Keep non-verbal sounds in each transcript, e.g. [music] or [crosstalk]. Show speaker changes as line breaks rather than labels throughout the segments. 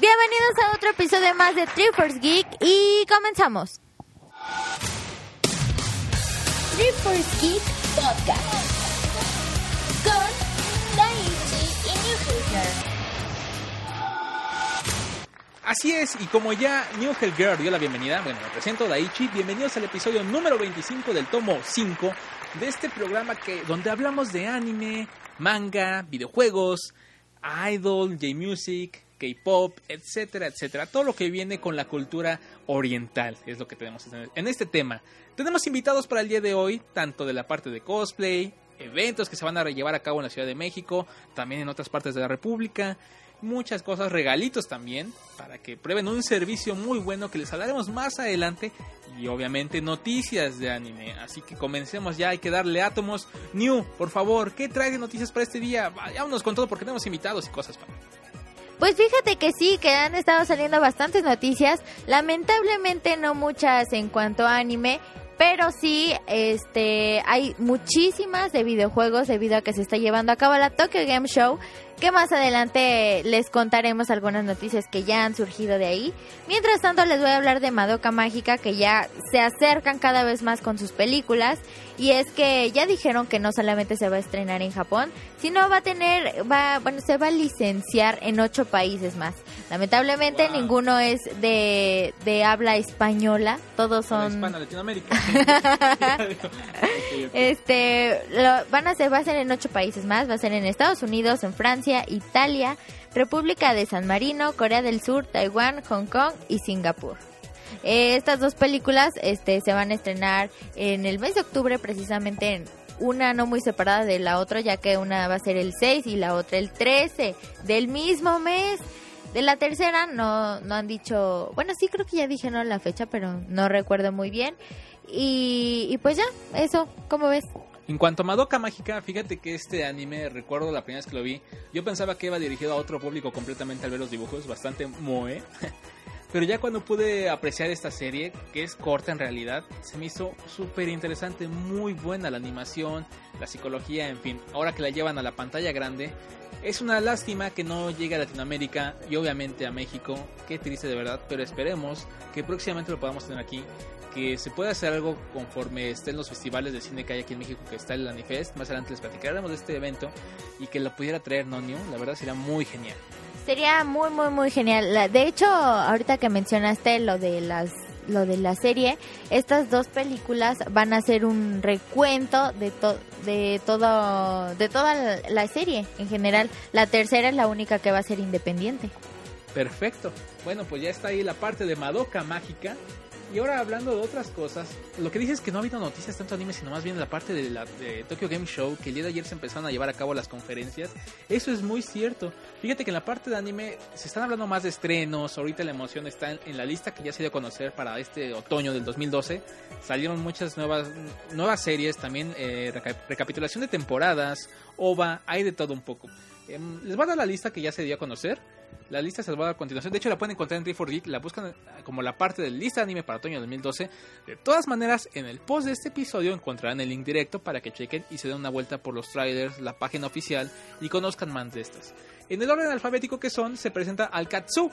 Bienvenidos a otro episodio más de Trippers Geek y comenzamos.
Trippers Geek Podcast con Daichi y New.
Así es, y como ya New Hell Girl dio la bienvenida, bueno, me presento Daichi, bienvenidos al episodio número 25 del tomo 5 de este programa que donde hablamos de anime, manga, videojuegos, idol, J-music, K-pop, etcétera, etcétera, todo lo que viene con la cultura oriental es lo que tenemos en este tema. Tenemos invitados para el día de hoy, tanto de la parte de cosplay, eventos que se van a llevar a cabo en la Ciudad de México, también en otras partes de la República, muchas cosas, regalitos también, para que prueben un servicio muy bueno que les hablaremos más adelante y obviamente noticias de anime. Así que comencemos ya, hay que darle átomos. New, por favor, ¿qué trae de noticias para este día? Vámonos con todo porque tenemos invitados y cosas para...
Pues fíjate que sí, que han estado saliendo bastantes noticias, lamentablemente no muchas en cuanto a anime, pero sí, este, hay muchísimas de videojuegos debido a que se está llevando a cabo la Tokyo Game Show, que más adelante les contaremos algunas noticias que ya han surgido de ahí. Mientras tanto, les voy a hablar de Madoka Mágica, que ya se acercan cada vez más con sus películas. Y es que ya dijeron que no solamente se va a estrenar en Japón, sino va a tener, va, bueno, se va a licenciar en ocho países más. Lamentablemente ninguno es de, de habla española, todos son...
Hispana, Latinoamérica. [laughs] [laughs]
este, lo, van a ser, va a ser en ocho países más, va a ser en Estados Unidos, en Francia, Italia, República de San Marino, Corea del Sur, Taiwán, Hong Kong y Singapur. Eh, estas dos películas este, se van a estrenar en el mes de octubre, precisamente en una no muy separada de la otra, ya que una va a ser el 6 y la otra el 13 del mismo mes. De la tercera no, no han dicho, bueno, sí creo que ya dijeron la fecha, pero no recuerdo muy bien. Y, y pues ya, eso, ¿cómo ves?
En cuanto a Madoka Mágica, fíjate que este anime, recuerdo la primera vez que lo vi, yo pensaba que iba dirigido a otro público completamente al ver los dibujos, bastante moe. [laughs] Pero ya cuando pude apreciar esta serie, que es corta en realidad, se me hizo súper interesante, muy buena la animación, la psicología, en fin. Ahora que la llevan a la pantalla grande, es una lástima que no llegue a Latinoamérica y obviamente a México. Qué triste de verdad, pero esperemos que próximamente lo podamos tener aquí. Que se pueda hacer algo conforme estén los festivales de cine que hay aquí en México, que está el Anifest. Más adelante les platicaremos de este evento y que lo pudiera traer Nonio. La verdad sería muy genial.
Sería muy, muy, muy genial. De hecho, ahorita que mencionaste lo de las lo de la serie, estas dos películas van a ser un recuento de de todo de toda la serie en general. La tercera es la única que va a ser independiente.
Perfecto. Bueno, pues ya está ahí la parte de Madoka Mágica. Y ahora hablando de otras cosas, lo que dices es que no ha habido noticias tanto anime, sino más bien la parte de la de Tokyo Game Show, que el día de ayer se empezaron a llevar a cabo las conferencias. Eso es muy cierto. Fíjate que en la parte de anime se están hablando más de estrenos, ahorita la emoción está en, la lista que ya se dio a conocer para este otoño del 2012. Salieron muchas nuevas, nuevas series, también eh, recapitulación de temporadas, OVA, hay de todo un poco. Em, les voy a dar la lista que ya se dio a conocer. La lista se las va a dar a continuación. De hecho, la pueden encontrar en 3 Geek. La buscan como la parte de lista de anime para otoño 2012. De todas maneras, en el post de este episodio encontrarán el link directo para que chequen y se den una vuelta por los trailers, la página oficial y conozcan más de estas. En el orden alfabético que son, se presenta al Katsu.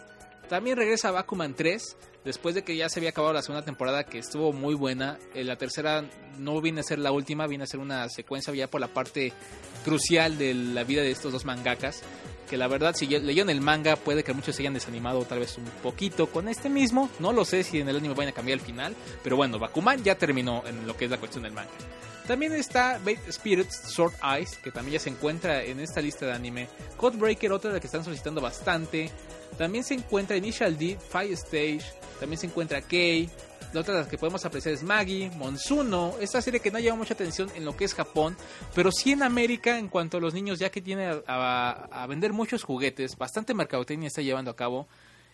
También regresa Bakuman 3, después de que ya se había acabado la segunda temporada que estuvo muy buena. Eh, la tercera no viene a ser la última, viene a ser una secuencia ya por la parte crucial de la vida de estos dos mangakas que la verdad si leyeron el manga puede que muchos se hayan desanimado tal vez un poquito con este mismo, no lo sé si en el anime van a cambiar el final, pero bueno, Bakuman ya terminó en lo que es la cuestión del manga. También está Bait Spirits Sword Eyes, que también ya se encuentra en esta lista de anime. Codebreaker, otra de la que están solicitando bastante. También se encuentra Initial D, Fire Stage. También se encuentra Kei. La otra de las que podemos apreciar es Maggie, Monsuno. Esta serie que no lleva mucha atención en lo que es Japón, pero sí en América en cuanto a los niños, ya que tiene a, vender muchos juguetes. Bastante mercadotecnia está llevando a cabo.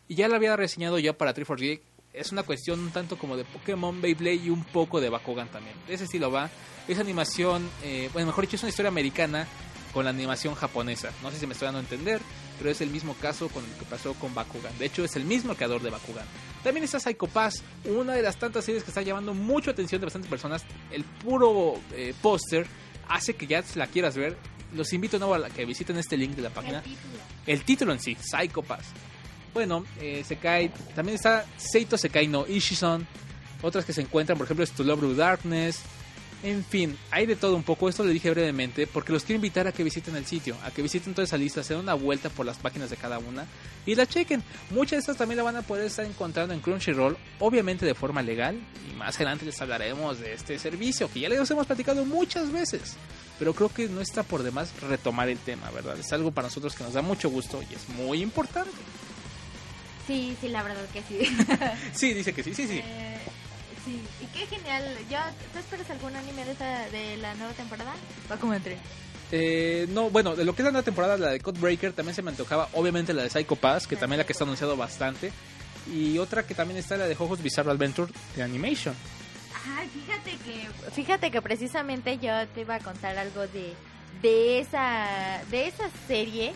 Y ya la había reseñado ya para 3 Geek. Es una cuestión un tanto como de Pokémon, Beyblade y un poco de Bakugan también. De ese estilo va. Es animación, eh, bueno, mejor dicho, es una historia americana con la animación japonesa. No sé si me estoy dando a entender, pero es el mismo caso con el que pasó con Bakugan. De hecho, es el mismo creador de Bakugan. También está Psycho Pass, una de las tantas series que está llamando mucho atención de bastantes personas. El puro eh, póster hace que ya la quieras ver. Los invito de nuevo a que visiten este link de la página. El título en sí, Psycho Pass. Bueno, eh, Sekai, también está Seito Sekai no Ishison. Otras que se encuentran, por ejemplo, es To Love Darkness. En fin, hay de todo un poco. Esto lo dije brevemente porque los quiero invitar a que visiten el sitio, a que visiten toda esa lista, se den una vuelta por las páginas de cada una y la chequen. Muchas de estas también la van a poder estar encontrando en Crunchyroll, obviamente de forma legal. Y más adelante les hablaremos de este servicio que ya les hemos platicado muchas veces. Pero creo que no está por demás retomar el tema, ¿verdad? Es algo para nosotros que nos da mucho gusto y es muy importante.
Sí, sí, la verdad que sí. [laughs]
Sí, dice que sí, sí, sí.
Eh, sí, y qué genial. Yo, ¿Tú esperas algún anime de, esta, de la nueva temporada? Va como entre.
Eh, no, bueno, de lo que es la nueva temporada, la de Codebreaker, también se me antojaba, obviamente la de Psycho Pass, que también la que está anunciado bastante. Y otra que también está la de Jojo's Bizarre Adventure de Animation.
Ay, fíjate que fíjate que precisamente yo te iba a contar algo de de esa de esa serie,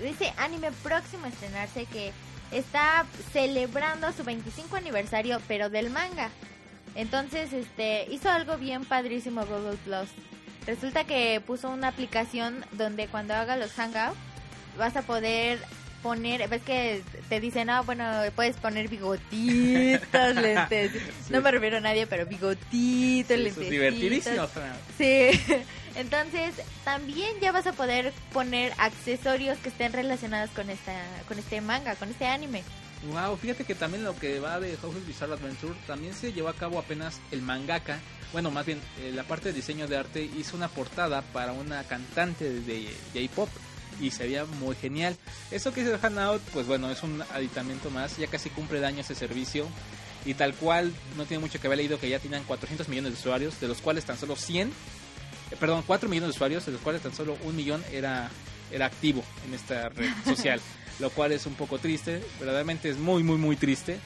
de ese anime próximo a estrenarse que está celebrando su 25 aniversario, pero del manga. Entonces, este hizo algo bien padrísimo Google Plus. Resulta que puso una aplicación donde cuando haga los hangouts vas a poder poner, ves que te dicen, ah, bueno, puedes poner bigotitos, [laughs] lentes. No me refiero a nadie, pero bigotitos,
Sí, eso
lentes.
es divertidísimo. Fran.
Sí. [laughs] Entonces, también ya vas a poder poner accesorios que estén relacionados con esta con este manga, con este anime.
Wow, fíjate que también lo que va de Jojo's Bizarre Adventure también se llevó a cabo apenas el mangaka. Bueno, más bien, eh, la parte de diseño de arte hizo una portada para una cantante de J-pop y se veía muy genial. Eso que el Hanout, pues bueno, es un aditamento más. Ya casi cumple el año ese servicio. Y tal cual, no tiene mucho que haber leído que ya tenían 400 millones de usuarios, de los cuales tan solo 100, eh, perdón, 4 millones de usuarios, de los cuales tan solo un millón era, era activo en esta red [laughs] social. Lo cual es un poco triste, verdaderamente es muy, muy, muy triste.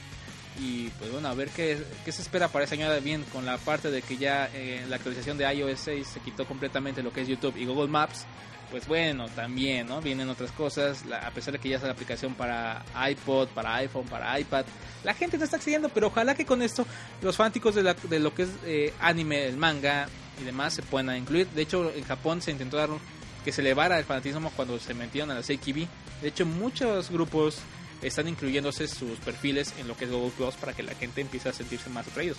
Y pues bueno, a ver qué, qué se espera para esa añada bien con la parte de que ya eh, la actualización de iOS 6 se quitó completamente lo que es YouTube y Google Maps. Pues bueno, también, ¿no? Vienen otras cosas, la- a pesar de que ya está la aplicación para iPod, para iPhone, para iPad. La gente no está accediendo, pero ojalá que con esto los fanáticos de, la- de lo que es eh, anime, el manga y demás se puedan incluir. De hecho, en Japón se intentó dar que se elevara el fanatismo cuando se metieron a la AKB. De hecho, muchos grupos están incluyéndose sus perfiles en lo que es Google Plus para que la gente empiece a sentirse más atraídos.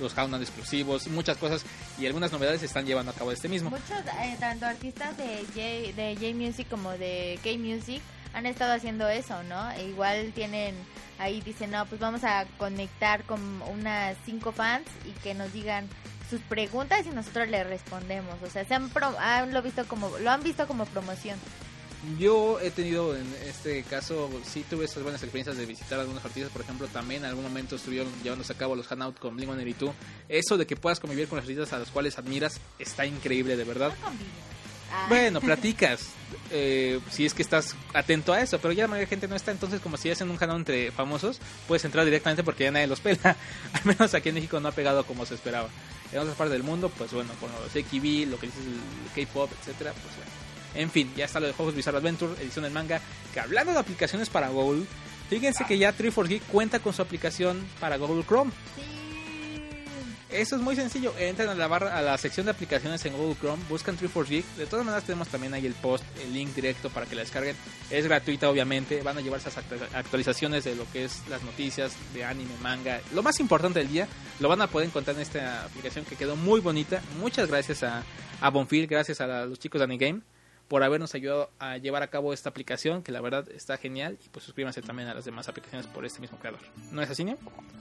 Los Countdown exclusivos, muchas cosas y algunas novedades se están llevando a cabo de este mismo.
Muchos, eh, tanto artistas de J, de J Music como de K Music han estado haciendo eso, ¿no? E igual tienen, ahí dicen, no, pues vamos a conectar con unas cinco fans y que nos digan sus preguntas y nosotros les respondemos. O sea, se han, pro- han lo visto como, lo han visto como promoción.
Yo he tenido en este caso, sí tuve esas buenas experiencias de visitar algunos artistas, por ejemplo, también en algún momento estuvieron llevándose a cabo los Hangout con Blink-182. Eso de que puedas convivir con los artistas a los cuales admiras está increíble, de verdad.
No. Ah.
Bueno, [laughs] platicas, eh, si es que estás atento a eso, pero ya la mayoría de gente no está, entonces como si hacen un canal entre famosos, puedes entrar directamente porque ya nadie los pela. [laughs] Al menos aquí en México no ha pegado como se esperaba. En otras partes del mundo, pues bueno, con los AKB, lo que dices el K-pop, etcétera, pues bueno. En fin, ya está lo de Juegos Bizarre Adventure, edición del manga, que hablando de aplicaciones para Google, fíjense que ya 3 Geek cuenta con su aplicación para Google Chrome.
Sí.
Eso es muy sencillo. Entran a la barra, a la sección de aplicaciones en Google Chrome, buscan 34 Geek. De todas maneras tenemos también ahí el post, el link directo para que la descarguen. Es gratuita, obviamente. Van a llevar esas actu- actualizaciones de lo que es las noticias de anime, manga. Lo más importante del día lo van a poder encontrar en esta aplicación que quedó muy bonita. Muchas gracias a, a Bonfil, gracias a los chicos de Anigame por habernos ayudado a llevar a cabo esta aplicación, que la verdad está genial. Y pues suscríbanse también a las demás aplicaciones por este mismo creador. ¿No es así, Neo?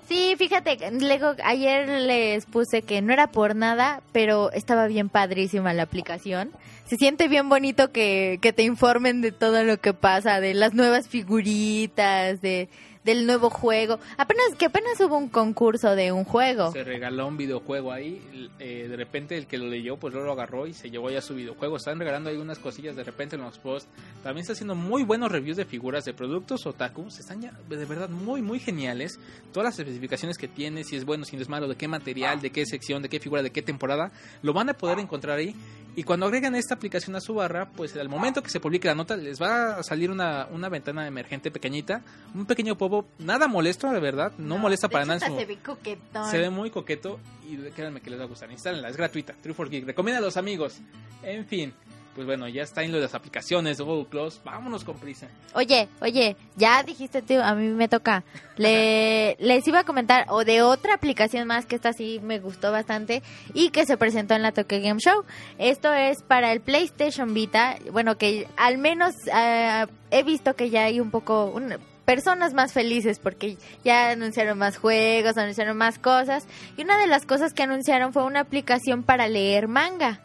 Sí, fíjate, Lego, ayer les puse que no era por nada, pero estaba bien padrísima la aplicación. Se siente bien bonito que, que te informen de todo lo que pasa, de las nuevas figuritas, de del nuevo juego. Apenas que apenas hubo un concurso de un juego.
Se regaló un videojuego ahí. eh, de repente el que lo leyó, pues lo agarró y se llevó ya su videojuego. Están regalando ahí unas cosillas de repente en los posts. También está haciendo muy buenos reviews de figuras de productos otaku. Se están de verdad muy, muy geniales. Todas las especificaciones que tiene, si es bueno, si no es malo, de qué material, de qué sección, de qué figura, de qué temporada, lo van a poder encontrar ahí. Y cuando agregan esta aplicación a su barra, pues al momento que se publique la nota, les va a salir una, una ventana emergente pequeñita, un pequeño pop nada molesto, de verdad, no, molesta
de
para
hecho,
nada.
se ve coquetón.
se ve muy coqueto y créanme que les va a gustar. Instálenla, es gratuita. True for Geek. Recomienda a los amigos. En fin, pues bueno, ya está en lo de las aplicaciones de Google Plus. Vámonos con prisa.
Oye, oye, ya dijiste tú, a mí me toca. Le, [laughs] les iba a comentar o de otra aplicación más que esta sí me gustó bastante y que se presentó en la Tokyo Game Show. Esto es para el PlayStation Vita. Bueno, que al menos ah, he visto que ya hay un poco un- personas más felices porque ya anunciaron más juegos, anunciaron más cosas y una de las cosas que anunciaron fue una aplicación para leer manga.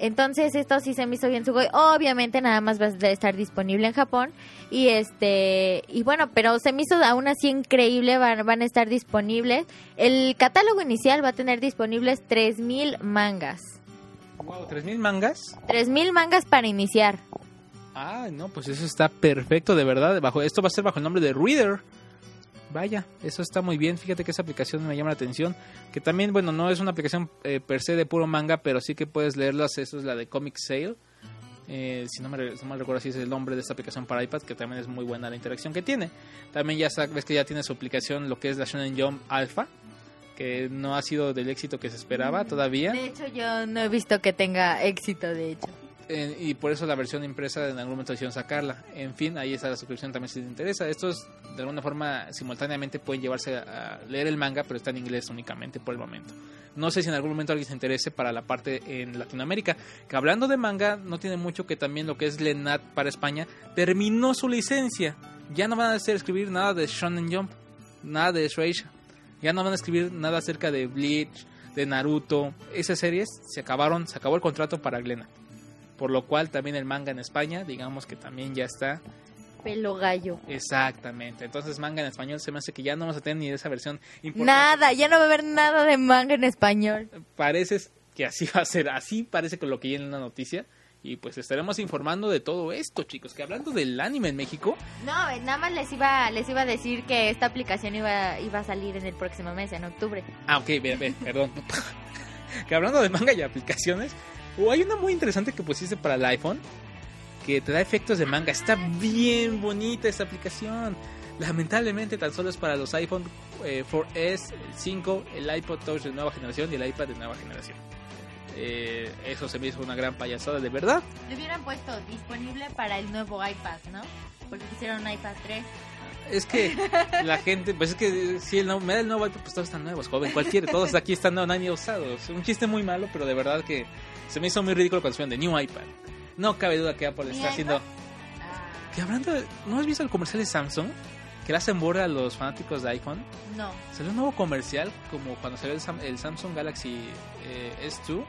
Entonces esto sí se me hizo bien su Obviamente nada más va a estar disponible en Japón y este y bueno, pero se me hizo aún así increíble, van, van a estar disponibles. El catálogo inicial va a tener disponibles 3000 mangas.
Wow, 3000 mangas.
3000 mangas para iniciar.
Ah, no, pues eso está perfecto, de verdad. Bajo, esto va a ser bajo el nombre de Reader. Vaya, eso está muy bien. Fíjate que esa aplicación me llama la atención. Que también, bueno, no es una aplicación eh, per se de puro manga, pero sí que puedes leerlas. Eso es la de Comic Sale. Eh, si no me si no recuerdo, así es el nombre de esta aplicación para iPad, que también es muy buena la interacción que tiene. También ya sabes que ya tiene su aplicación, lo que es la Shonen Jump Alpha, que no ha sido del éxito que se esperaba todavía.
De hecho yo no he visto que tenga éxito, de hecho.
Y por eso la versión impresa en algún momento decidieron sacarla. En fin, ahí está la suscripción también si te interesa. Estos de alguna forma simultáneamente pueden llevarse a leer el manga, pero está en inglés únicamente por el momento. No sé si en algún momento alguien se interese para la parte en Latinoamérica. Que hablando de manga, no tiene mucho que también lo que es Lenat para España terminó su licencia. Ya no van a hacer escribir nada de Shonen Jump, nada de Shueisha. Ya no van a escribir nada acerca de Bleach, de Naruto. Esas series se acabaron, se acabó el contrato para Glenat por lo cual también el manga en España, digamos que también ya está
Pelo gallo.
exactamente. Entonces manga en español se me hace que ya no vamos a tener ni esa versión importante.
Nada, ya no va a haber nada de manga en español.
Parece que así va a ser, así parece que lo que viene en la noticia. Y pues estaremos informando de todo esto, chicos. Que hablando del anime en México,
No, eh, nada más les iba, les iba a decir que esta aplicación iba, iba a salir en el próximo mes, en octubre.
Ah, ok, ve, ve, perdón. [laughs] que hablando de manga y aplicaciones, oh, hay una muy interesante que pusiste para el iPhone que te da efectos de manga. Está bien bonita esta aplicación. Lamentablemente tan solo es para los iPhone eh, 4S, el 5, el iPod Touch de nueva generación y el iPad de nueva generación. Eh, eso se me hizo una gran payasada, de verdad.
Le hubieran puesto disponible para el nuevo iPad, ¿no? Porque hicieron un iPad 3.
Es que la gente, pues es que si el nuevo, me da el nuevo iPad, pues todos están nuevos, joven, cualquiera, todos aquí están nuevos, nadie usados. Un chiste muy malo, pero de verdad que se me hizo muy ridículo cuando de New iPad. No cabe duda que Apple
¿New
está haciendo...
Ah,
Que hablando de... ¿No has visto el comercial de Samsung? Que le hacen burla a los fanáticos de iPhone.
no.
Salió un nuevo comercial, como cuando salió el, Sam- el Samsung Galaxy eh, S2.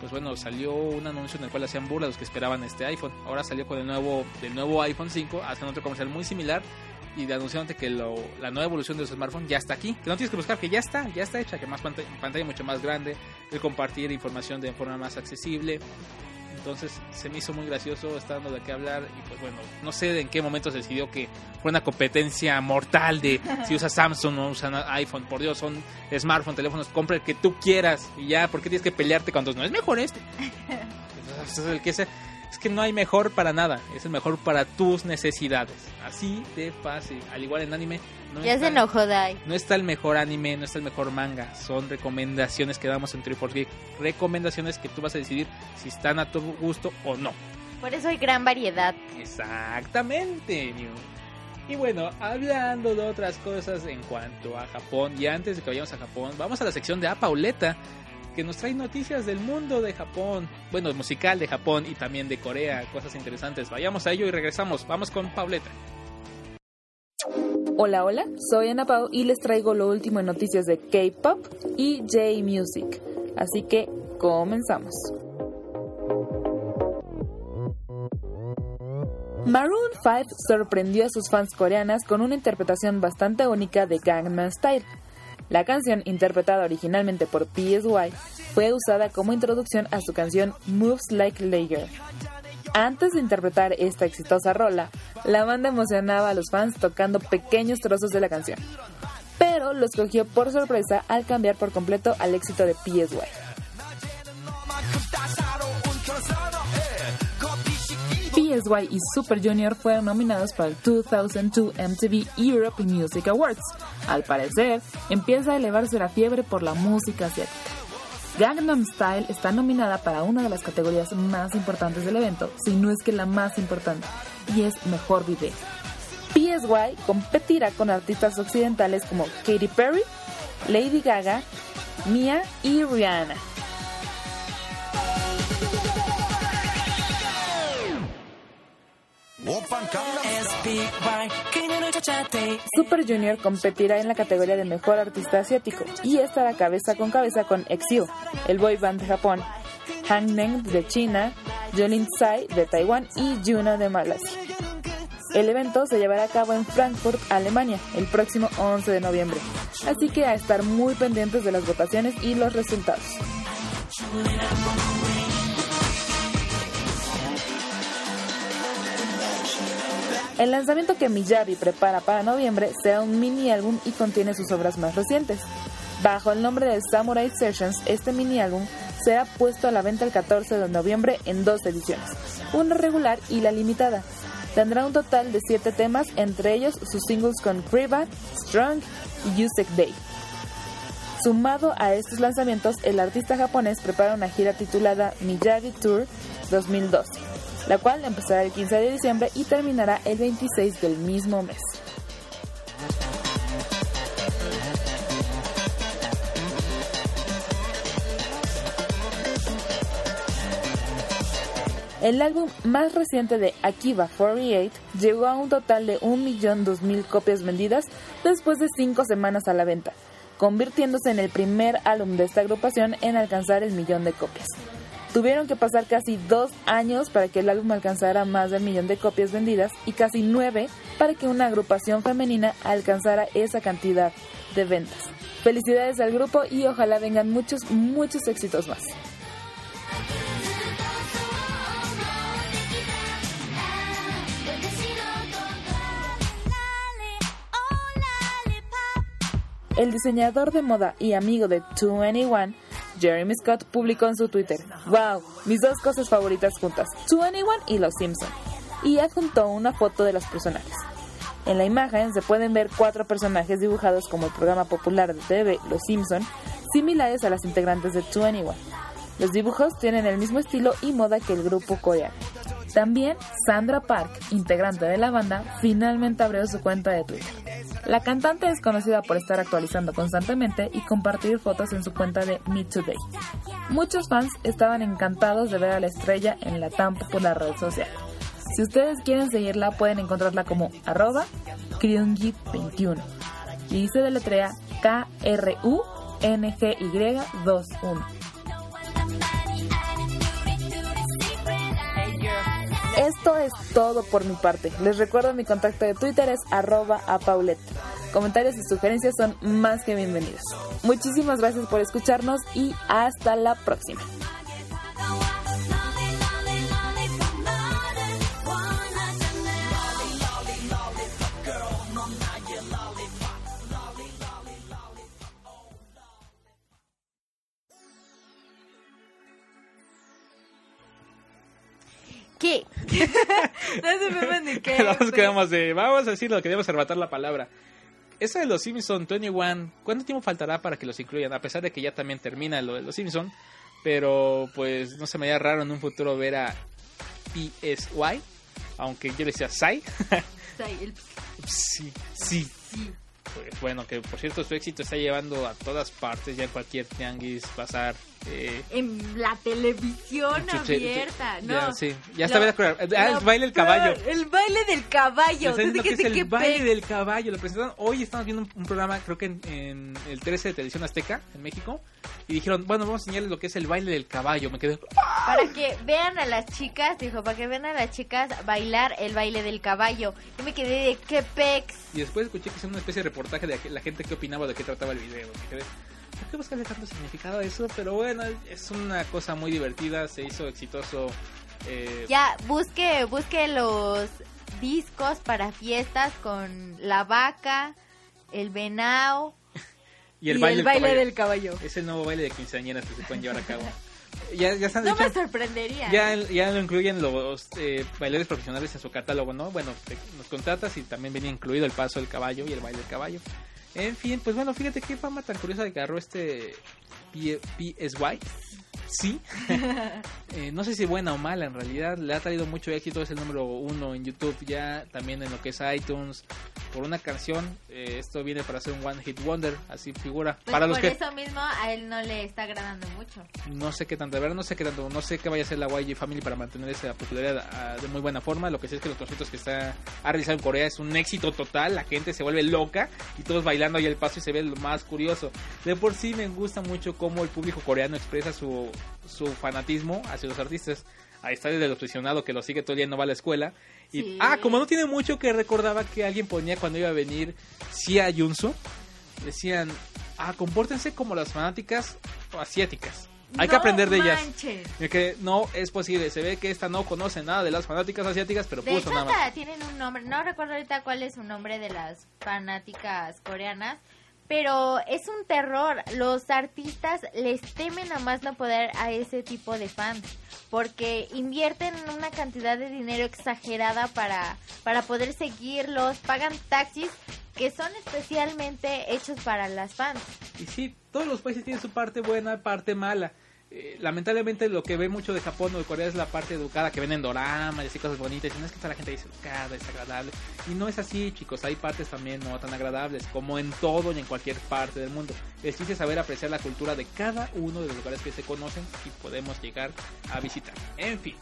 Pues bueno, salió un anuncio en el cual hacían burla a los que esperaban este iPhone. Ahora salió con el nuevo, del nuevo iPhone 5, hacen otro comercial muy similar y de anunciándote que lo- la nueva evolución de los smartphones ya está aquí. Que no tienes que buscar, que ya está, ya está hecha, que más pantalla, pantalla mucho más grande, el compartir información de forma más accesible. Entonces se me hizo muy gracioso, está dando de qué hablar y pues bueno, no sé en qué momento se decidió que fue una competencia mortal de [laughs] si usas Samsung o usas iPhone, por Dios, son smartphones, teléfonos, compra el que tú quieras y ya, ¿por qué tienes que pelearte cuando no es mejor este? [laughs] Entonces, el que sea- es que no hay mejor para nada, es el mejor para tus necesidades, así de fácil, al igual en anime. No
ya
está-
se enojó Dai.
no está el mejor anime, no está el mejor manga. Son recomendaciones que damos en Triforce Geek. Recomendaciones que tú vas a decidir si están a tu gusto o no.
Por eso hay gran variedad.
Exactamente, New. Y bueno, hablando de otras cosas en cuanto a Japón, y antes de que vayamos a Japón, vamos a la sección de A Pauleta, que nos trae noticias del mundo de Japón, bueno, musical de Japón y también de Corea, cosas interesantes. Vayamos a ello y regresamos. Vamos con Pauleta.
Hola, hola, soy Ana Pau y les traigo lo último en noticias de K-pop y J-Music. Así que comenzamos. Maroon 5 sorprendió a sus fans coreanas con una interpretación bastante única de Gangnam Style. La canción, interpretada originalmente por PSY, fue usada como introducción a su canción Moves Like Lager. Antes de interpretar esta exitosa rola, la banda emocionaba a los fans tocando pequeños trozos de la canción, pero lo escogió por sorpresa al cambiar por completo al éxito de PSY. PSY y Super Junior fueron nominados para el 2002 MTV Europe Music Awards. Al parecer, empieza a elevarse la fiebre por la música asiática. Gangnam Style está nominada para una de las categorías más importantes del evento, si no es que la más importante, y es Mejor Video. PSY competirá con artistas occidentales como Katy Perry, Lady Gaga, Mia y Rihanna. Super Junior competirá en la categoría de Mejor Artista Asiático y estará cabeza con cabeza con EXIO, el boy band de Japón, Han Meng de China, Jolin Tsai de Taiwán y Yuna de Malasia. El evento se llevará a cabo en Frankfurt, Alemania, el próximo 11 de noviembre, así que a estar muy pendientes de las votaciones y los resultados. El lanzamiento que Miyabi prepara para noviembre será un mini álbum y contiene sus obras más recientes. Bajo el nombre de Samurai Sessions, este mini álbum será puesto a la venta el 14 de noviembre en dos ediciones, una regular y la limitada. Tendrá un total de 7 temas, entre ellos sus singles con Kriva, Strong y Yusek Day. Sumado a estos lanzamientos, el artista japonés prepara una gira titulada Miyagi Tour 2012 la cual empezará el 15 de diciembre y terminará el 26 del mismo mes. El álbum más reciente de Akiba 48 llegó a un total de 1.200.000 copias vendidas después de 5 semanas a la venta, convirtiéndose en el primer álbum de esta agrupación en alcanzar el millón de copias. Tuvieron que pasar casi dos años para que el álbum alcanzara más del millón de copias vendidas y casi nueve para que una agrupación femenina alcanzara esa cantidad de ventas. Felicidades al grupo y ojalá vengan muchos, muchos éxitos más. El diseñador de moda y amigo de 2NE1, Jeremy Scott, publicó en su Twitter, wow, mis dos cosas favoritas juntas, 2NE1 y Los Simpson, y adjuntó una foto de los personajes. En la imagen se pueden ver cuatro personajes dibujados como el programa popular de TV Los Simpson, similares a las integrantes de 2NE1. Los dibujos tienen el mismo estilo y moda que el grupo coreano. También Sandra Park, integrante de la banda, finalmente abrió su cuenta de Twitter. La cantante es conocida por estar actualizando constantemente y compartir fotos en su cuenta de Me Today. Muchos fans estaban encantados de ver a la estrella en la tan popular red social. Si ustedes quieren seguirla, pueden encontrarla como arroba 21 y se deletrea K-R-U-N-G-Y-21. Esto es todo por mi parte. Les recuerdo mi contacto de Twitter es arroba a. Comentarios y sugerencias son más que bienvenidos. Muchísimas gracias por escucharnos y hasta la próxima.
¿Qué? [laughs] no se me ni qué.
Nos
pero-
quedamos de, vamos a decirlo, queríamos arrebatar la palabra. Esa de los Simpson 21, ¿cuánto tiempo faltará para que los incluyan? A pesar de que ya también termina lo de los Simpson, pero pues no se me haría raro en un futuro ver a PSY, aunque yo le decía.
Ay, [laughs] el-
sí, sí. Pues, bueno, que por cierto su éxito está llevando a todas partes, ya en cualquier tianguis, bazar, Eh,
En la televisión
chuche-
abierta, ¿no?
Ya, sí, ya
Lo-.
Ah,
lo
el baile del caballo.
El baile del caballo.
Diciendo que es el baile del caballo. Lo presentaron. Hoy estamos viendo un, un programa, creo que en, en el 13 de Televisión Azteca, en México. Y dijeron, bueno, vamos a enseñarles lo que es el baile del caballo. Me quedé,
Para que vean a las chicas, dijo, para que vean a las chicas bailar el baile del caballo. Y me quedé de qué pex.
Y después escuché que hicieron una especie de reportaje de la gente que opinaba de qué trataba el video. Me quedé, ¿por qué buscarle tanto significado a eso? Pero bueno, es una cosa muy divertida, se hizo exitoso. eh,
Ya, busque, busque los discos para fiestas con la vaca, el venado [laughs]
y el baile, del, caballo.
del caballo.
Es el nuevo baile de quinceañeras que se pueden llevar a cabo. Ya, ya están
No me
hechos-
sorprendería.
ya, ya lo incluyen los eh, bailadores profesionales en su catálogo, ¿no? Bueno, te- nos contratas y también venía incluido el paso del caballo y el baile del caballo. En fin, pues bueno, fíjate qué fama tan curiosa que agarró este PSY. Sí. [laughs] Eh, no sé si buena o mala, en realidad le ha traído mucho éxito, es el número uno en YouTube ya, también en lo que es iTunes, por una canción. eh, esto viene para ser un One Hit Wonder, así figura.
Pues
para los que
eso mismo a él no le está agradando mucho.
no sé qué tanto, de verdad no sé qué tanto, no sé qué vaya a hacer la YG Family para mantener esa popularidad ah, de muy buena forma. Lo que sé es que los conciertos que está ha realizado en Corea es un éxito total, la gente se vuelve loca y todos bailando ahí el paso y se ve lo más curioso. De por sí me gusta mucho cómo el público coreano expresa su, su fanatismo hacia los artistas. Ahí está desde el obsesionado que lo sigue todo el día y no va a la escuela. Y,
Sí.
Ah, como no tiene mucho que recordaba que alguien ponía cuando iba a venir Sia Yunsu, decían, ah, compórtense como las fanáticas asiáticas. Hay que aprender de ellas. Y que no es posible. Se ve que esta no conoce nada de las fanáticas asiáticas, pero
De
puso
hecho,
nada más.
tienen un nombre, no recuerdo ahorita cuál es su nombre de las fanáticas coreanas, pero es un terror. Los artistas les temen a más no poder a ese tipo de fans, porque invierten una cantidad de dinero exagerada para, para poder seguirlos, pagan taxis que son especialmente hechos para las fans.
Y sí, todos los países tienen su parte buena, parte mala. Eh, lamentablemente lo que ve mucho de Japón o de Corea es la parte educada que ven en doramas y así cosas bonitas. Y no es que toda la gente es educada, es agradable. Y no es así, chicos. Hay partes también no tan agradables, como en todo y en cualquier parte del mundo. El chiste es saber apreciar la cultura de cada uno de los lugares que se conocen y podemos llegar a visitar. En fin,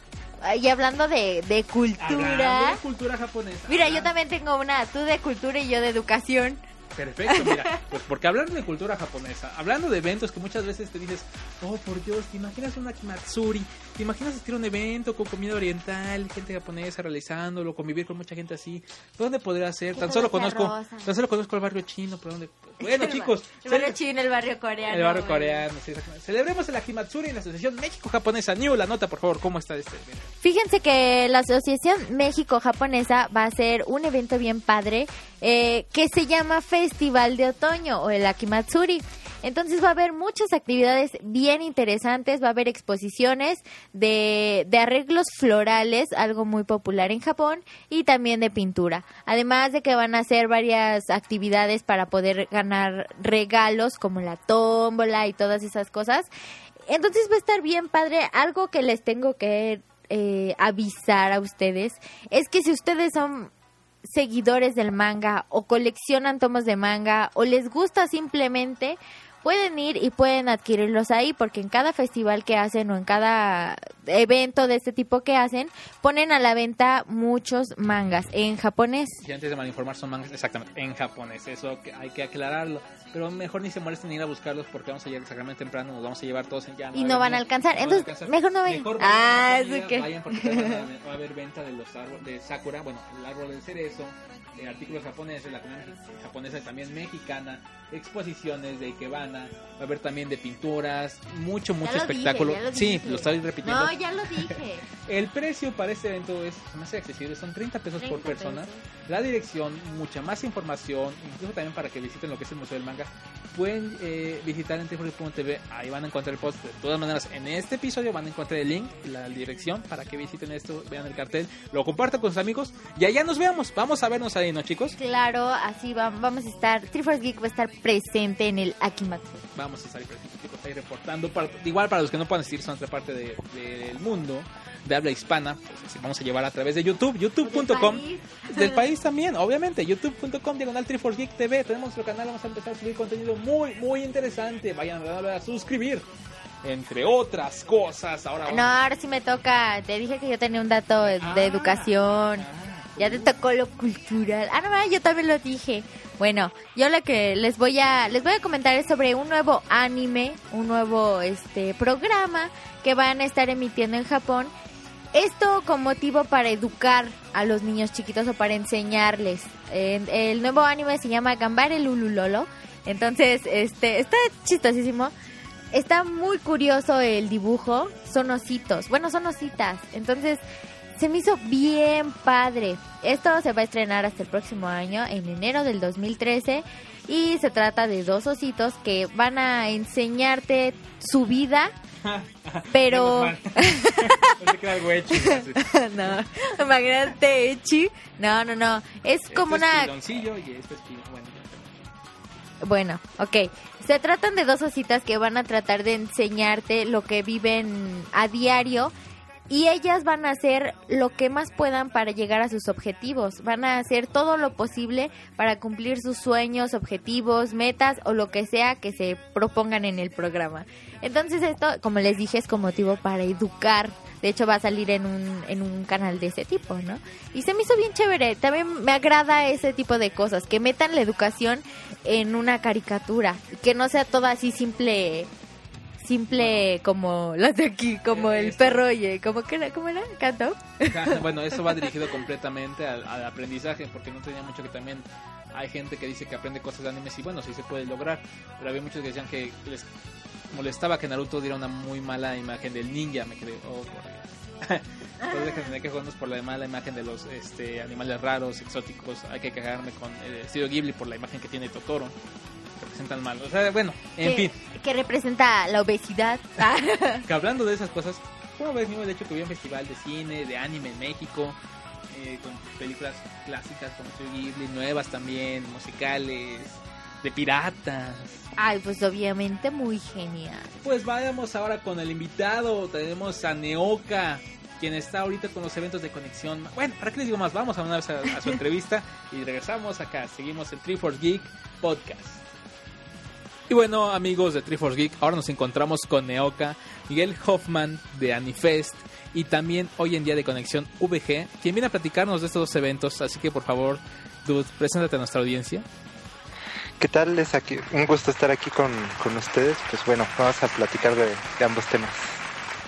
Y hablando de, de
hablando
cultura,
de cultura japonesa.
mira, yo también tengo una, tú de cultura y yo de educación.
Perfecto, mira, pues porque hablando de cultura japonesa, hablando de eventos que muchas veces te dices, oh por Dios, ¿te imaginas una Kimatsuri? ¿Te imaginas asistir a un evento con comida oriental, gente japonesa realizándolo, convivir con mucha gente así? ¿Dónde podría ser? Tan solo conozco,
rosa.
tan solo conozco el barrio chino, pero dónde? [laughs] Bueno, chicos,
El barrio chino, el barrio coreano.
el barrio coreano, sí. Celebremos el Kimatsuri en la Asociación México-Japonesa. New, la nota, por favor, ¿cómo está este evento?
Fíjense que la Asociación México-Japonesa va a hacer un evento bien padre eh, que se llama Festival de Otoño o el Akimatsuri. Entonces va a haber muchas actividades bien interesantes, va a haber exposiciones de, de arreglos florales, algo muy popular en Japón, y también de pintura. Además de que van a hacer varias actividades para poder ganar regalos como la tómbola y todas esas cosas. Entonces va a estar bien padre. Algo que les tengo que eh, avisar a ustedes es que si ustedes son seguidores del manga o coleccionan tomos de manga o les gusta simplemente pueden ir y pueden adquirirlos ahí porque en cada festival que hacen o en cada evento de este tipo que hacen ponen a la venta muchos mangas en japonés
Y antes de malinformar son mangas exactamente en japonés, eso que hay que aclararlo. Pero mejor ni se molesten en ir a buscarlos porque vamos a llegar exactamente temprano, nos vamos a llevar todos en ya.
Y no van a alcanzar,
no
entonces, mejor no vayan.
Mejor
Ah,
vayan,
eso que-
vayan porque va a- haber venta de los árboles de Sakura, bueno, el árbol del cerezo, artículos japoneses, la comida mex- japonesa también mexicana, exposiciones de Ikebana, va a haber también de pinturas, mucho, mucho
Ya dije,
espectáculo.
ya lo
sí,
dije.
lo estoy repitiendo.
no ya lo dije [laughs]
El precio para este evento es más accesible, son 30 pesos por
30
persona.
pesos.
La dirección, mucha más información, incluso también para que visiten lo que es el Museo del Manga, pueden eh, visitar en TV, ahí van a encontrar el post. De todas maneras, en este episodio van a encontrar el link, la dirección para que visiten esto, vean el cartel, lo compartan con sus amigos y allá nos veamos. Vamos a vernos ahí, ¿no, chicos?
claro así va- vamos a estar Triforce Geek va a estar presente en el Akimatsuri
Vamos a estar chicos, ahí reportando. Para- igual para los que no puedan asistir, son otra parte de- del mundo de habla hispana, pues vamos a llevar a través de YouTube, youtube.com.
Del país. [laughs]
Del país también, obviamente, youtube.com diagonal Triforce Geek TV. Tenemos nuestro canal, vamos a empezar a subir contenido muy, muy interesante. Vayan a a suscribir. entre otras cosas. Ahora
No, ahora sí me toca. Te dije que yo tenía un dato de
Ah,
educación. Ya te tocó lo cultural. Ah, no, yo también lo dije. Bueno, yo lo que les voy a les voy a comentar es sobre un nuevo anime, un nuevo este programa que van a estar emitiendo en Japón. Esto con motivo para educar a los niños chiquitos o para enseñarles. El nuevo anime se llama Gambare Lululolo. Entonces, este está chistosísimo. Está muy curioso el dibujo. Son ositos. Bueno, son ositas. Entonces, se me hizo bien padre. Esto se va a estrenar hasta el próximo año, en enero del 2013. Y se trata de dos ositos que van a enseñarte su vida. [laughs] Pero... [laughs] [laughs] No, imagínate, Echi. No, no, no. Es como
Este es
una...
y este es bueno, ya.
Bueno, ok. Se tratan de dos ositas que van a tratar de enseñarte lo que viven a diario y ellas van a hacer lo que más puedan para llegar a sus objetivos. Van a hacer todo lo posible para cumplir sus sueños, objetivos, metas o lo que sea que se propongan en el programa. Entonces esto, como les dije, es con motivo para educar. De hecho va a salir en un, en un canal de ese tipo, ¿no? Y se me hizo bien chévere. También me agrada ese tipo de cosas, que metan la educación en una caricatura, que no sea todo así simple simple como las de aquí, como el
Este.
perro oye, como que era, ¿cómo era? ¿Canto? [laughs]
bueno, eso va dirigido completamente al, al aprendizaje, porque no tenía mucho que también hay gente que dice que aprende cosas de animes y bueno, sí se puede lograr, pero había muchos que decían que les molestaba que Naruto diera una muy mala imagen del ninja, me quedé, oh, por Dios. [laughs] Entonces que tenía que jugarnos por la mala imagen de los este, animales raros, exóticos, hay que cagarme con el estudio Ghibli por la imagen que tiene Totoro, que presentan mal, o sea, bueno, en fin.
que representa la obesidad. [laughs]
Que hablando de esas cosas, ¿cómo ves mismo el hecho que hubiera un festival de cine, de anime en México? eh, con películas clásicas como Studio Ghibli, nuevas también, musicales, de piratas.
Ay, pues obviamente muy genial.
Pues vayamos ahora con el invitado, tenemos a Neoka, quien está ahorita con los eventos de conexión. Bueno, ¿para qué les digo más? Vamos a una vez a, a su [laughs] entrevista y regresamos acá, seguimos el Triforce Geek Podcast. Y bueno, amigos de Triforce Geek, ahora nos encontramos con Neoka, Miguel Hoffman de Anifest y también hoy en día de Conexión VG, quien viene a platicarnos de estos dos eventos. Así que por favor, dude, preséntate a nuestra audiencia.
¿Qué tal? Es aquí, un gusto estar aquí con, con ustedes. Pues bueno, vamos a platicar de, de ambos temas.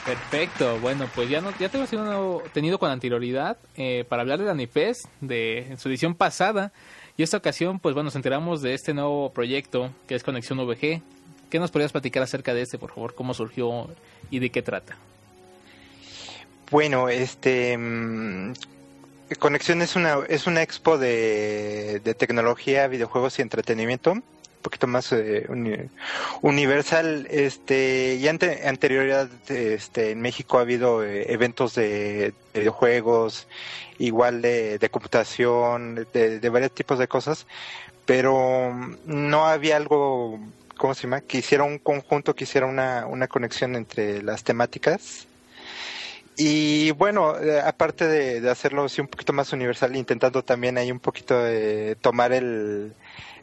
Perfecto, bueno, pues ya no, ya te tenido, tenido con anterioridad eh, para hablar de Anifest de en su edición pasada y esta ocasión, pues bueno, nos enteramos de este nuevo proyecto que es Conexión VG. ¿Qué nos podrías platicar acerca de este, por favor? ¿Cómo surgió y de qué trata?
Bueno, este mm, Conexión es una es una expo de, tecnología, videojuegos y entretenimiento, poquito más eh, uni- universal. Este y ante, anterioridad, este en México ha habido eh, eventos de, de videojuegos, igual de, de computación, de, de varios tipos de cosas, pero mm, no había algo ¿cómo se llama? Que hiciera un conjunto, que hiciera una, una conexión entre las temáticas. Y bueno, eh, aparte de, hacerlo así un poquito más universal, intentando también ahí un poquito de tomar el,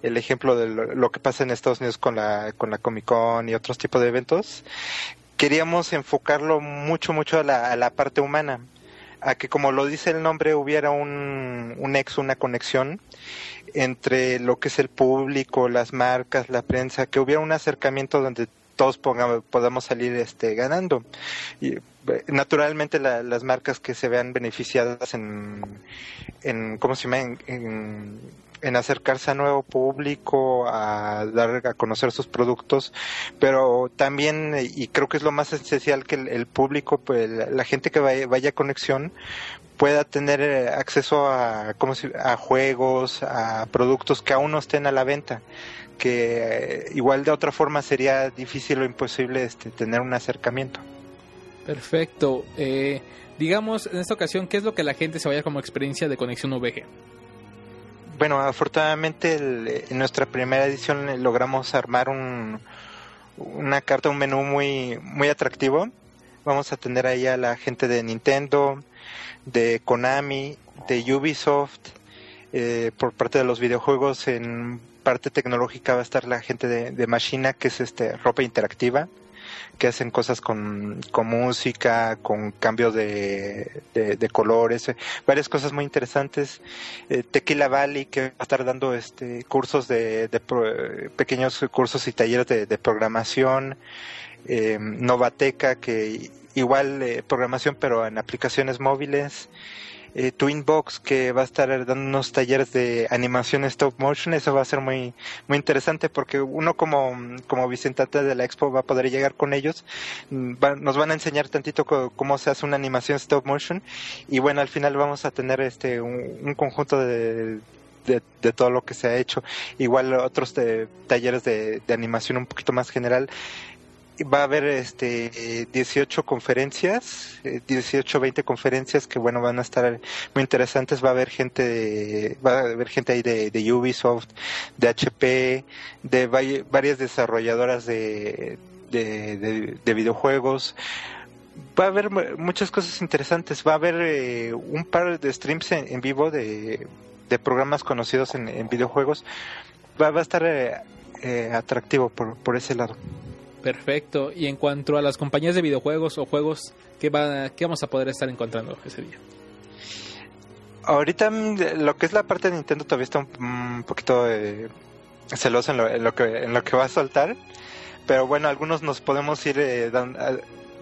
el ejemplo de lo, que pasa en Estados Unidos con la, con la Comic Con y otros tipos de eventos, queríamos enfocarlo mucho, mucho a la, a la parte humana, a que como lo dice el nombre hubiera un, un nexo, una conexión entre lo que es el público, las marcas, la prensa, que hubiera un acercamiento donde todos pongamos, podamos salir este, ganando. Y, eh, naturalmente la- las marcas que se vean beneficiadas en, en ¿cómo se llama? En, acercarse a nuevo público, a dar a conocer sus productos, pero también, y creo que es lo más esencial, que el, público, pues, la, la gente que vaya, vaya a conexión, pueda tener eh, acceso a, ¿cómo se- a juegos, a productos que aún no estén a la venta que eh, igual de otra forma sería difícil o imposible este, tener un acercamiento.
Perfecto. Eh, digamos, en esta ocasión, ¿qué es lo que la gente se vaya como experiencia de Conexión VG?
Bueno, afortunadamente el- en nuestra primera edición eh, logramos armar un, una carta, un menú muy, muy atractivo. Vamos a tener ahí a la gente de Nintendo, de Konami, de Ubisoft, eh, por parte de los videojuegos en parte tecnológica va a estar la gente de, de Machina, que es este ropa interactiva. Que hacen cosas con, con música, con cambio de, de, colores, eh, varias cosas muy interesantes. Eh, Tequila Valley, que va a estar dando este cursos de, de pequeños cursos y talleres de, de programación. Eh, Novateca, que igual programación, pero en aplicaciones móviles eh, Twinbox que va a estar dando unos talleres de animación stop motion. Eso va a ser muy, muy interesante porque uno como, como visitante de la expo va a poder llegar con ellos. Mm, nos van a enseñar tantito cómo se hace una animación stop motion y bueno, al final vamos a tener este un, conjunto de, de, todo lo que se ha hecho. Igual otros de, talleres de, de, animación un poquito más general va a haber este 18 conferencias, 18 20 conferencias que bueno van a estar muy interesantes, va a haber gente va a haber gente ahí de, Ubisoft, de HP, de varias desarrolladoras de, de, videojuegos. Va a haber muchas cosas interesantes, va a haber eh, un par de streams en, vivo de, de programas conocidos en, videojuegos. Va, va a estar eh, eh, atractivo por, por ese lado.
Perfecto. Y en cuanto a las compañías de videojuegos o juegos, ¿qué, va, qué vamos a poder estar encontrando ese día?
Ahorita mm, lo que es la parte de Nintendo todavía está un, poquito eh, celoso en lo, que, en lo que va a soltar. Pero bueno, algunos nos podemos ir eh,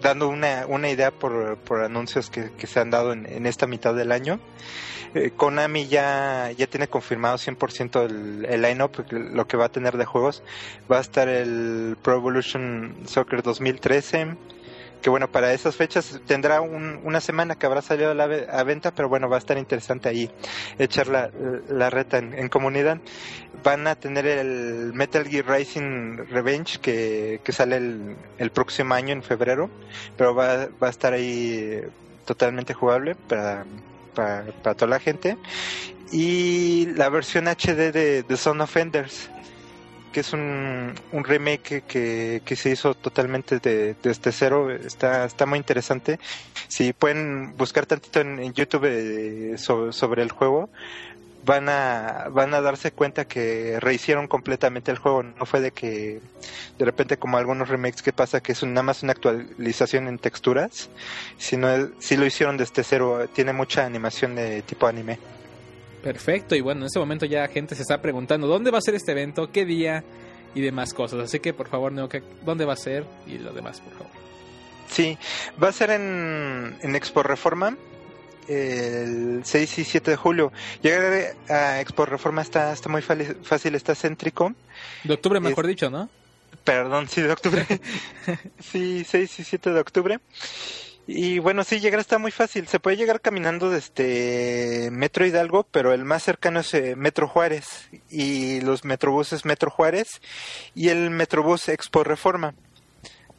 dando una, una idea por, por anuncios que, se han dado en, en esta mitad del año. Eh, Konami ya, ya tiene confirmado 100% el, el line-up, lo que va a tener de juegos. Va a estar el Pro Evolution Soccer 2013, que bueno, para esas fechas tendrá una semana que habrá salido a, la, venta, pero bueno, va a estar interesante ahí echar la, la reta en, comunidad. Van a tener el Metal Gear Rising Revenge que, que sale el, el próximo año en febrero, pero va, a estar ahí totalmente jugable para para, toda la gente. Y la versión HD de The Son of Enders, que es un, un remake que, que, se hizo totalmente de, desde cero, está, está muy interesante. Si pueden buscar tantito en, YouTube eh, sobre el juego, van a van a darse cuenta que rehicieron completamente el juego. No fue de que de repente como algunos remakes que pasa que es nada más una actualización en texturas sino sí lo hicieron desde cero. Tiene mucha animación de tipo anime
perfecto y bueno en este momento ya gente se está preguntando dónde va a ser este evento qué día y demás cosas así que por favor Neo, dónde va a ser y lo demás por favor
sí va a ser en en Expo Reforma el 6 y 7 de julio. Llegar a Expo Reforma está, está muy fácil, está céntrico.
De octubre, mejor dicho, ¿no?
Perdón, sí, de octubre. [laughs] sí, 6 y 7 de octubre. Y bueno, sí, llegar está muy fácil. Se puede llegar caminando desde Metro Hidalgo, pero el más cercano es eh, Metro Juárez. Y los metrobuses Metro Juárez y el Metrobús Expo Reforma.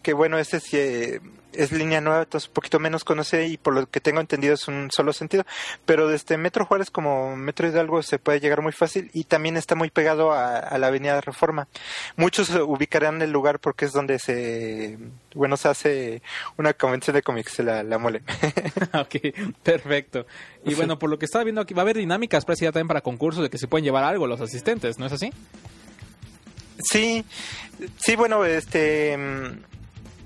Que bueno, ese sí, eh, es línea nueva, entonces un poquito menos conoce y por lo que tengo entendido es un solo sentido. Pero desde Metro Juárez como Metro Hidalgo se puede llegar muy fácil y también está muy pegado a, la Avenida Reforma. Muchos ubicarán el lugar porque es donde se, bueno, se hace una convención de cómics, la, la mole. [laughs] [laughs]
ok, perfecto. Y bueno, por lo que estaba viendo aquí, va a haber dinámicas para también para concursos de que se pueden llevar algo los asistentes, ¿no es así?
Sí, sí, bueno, este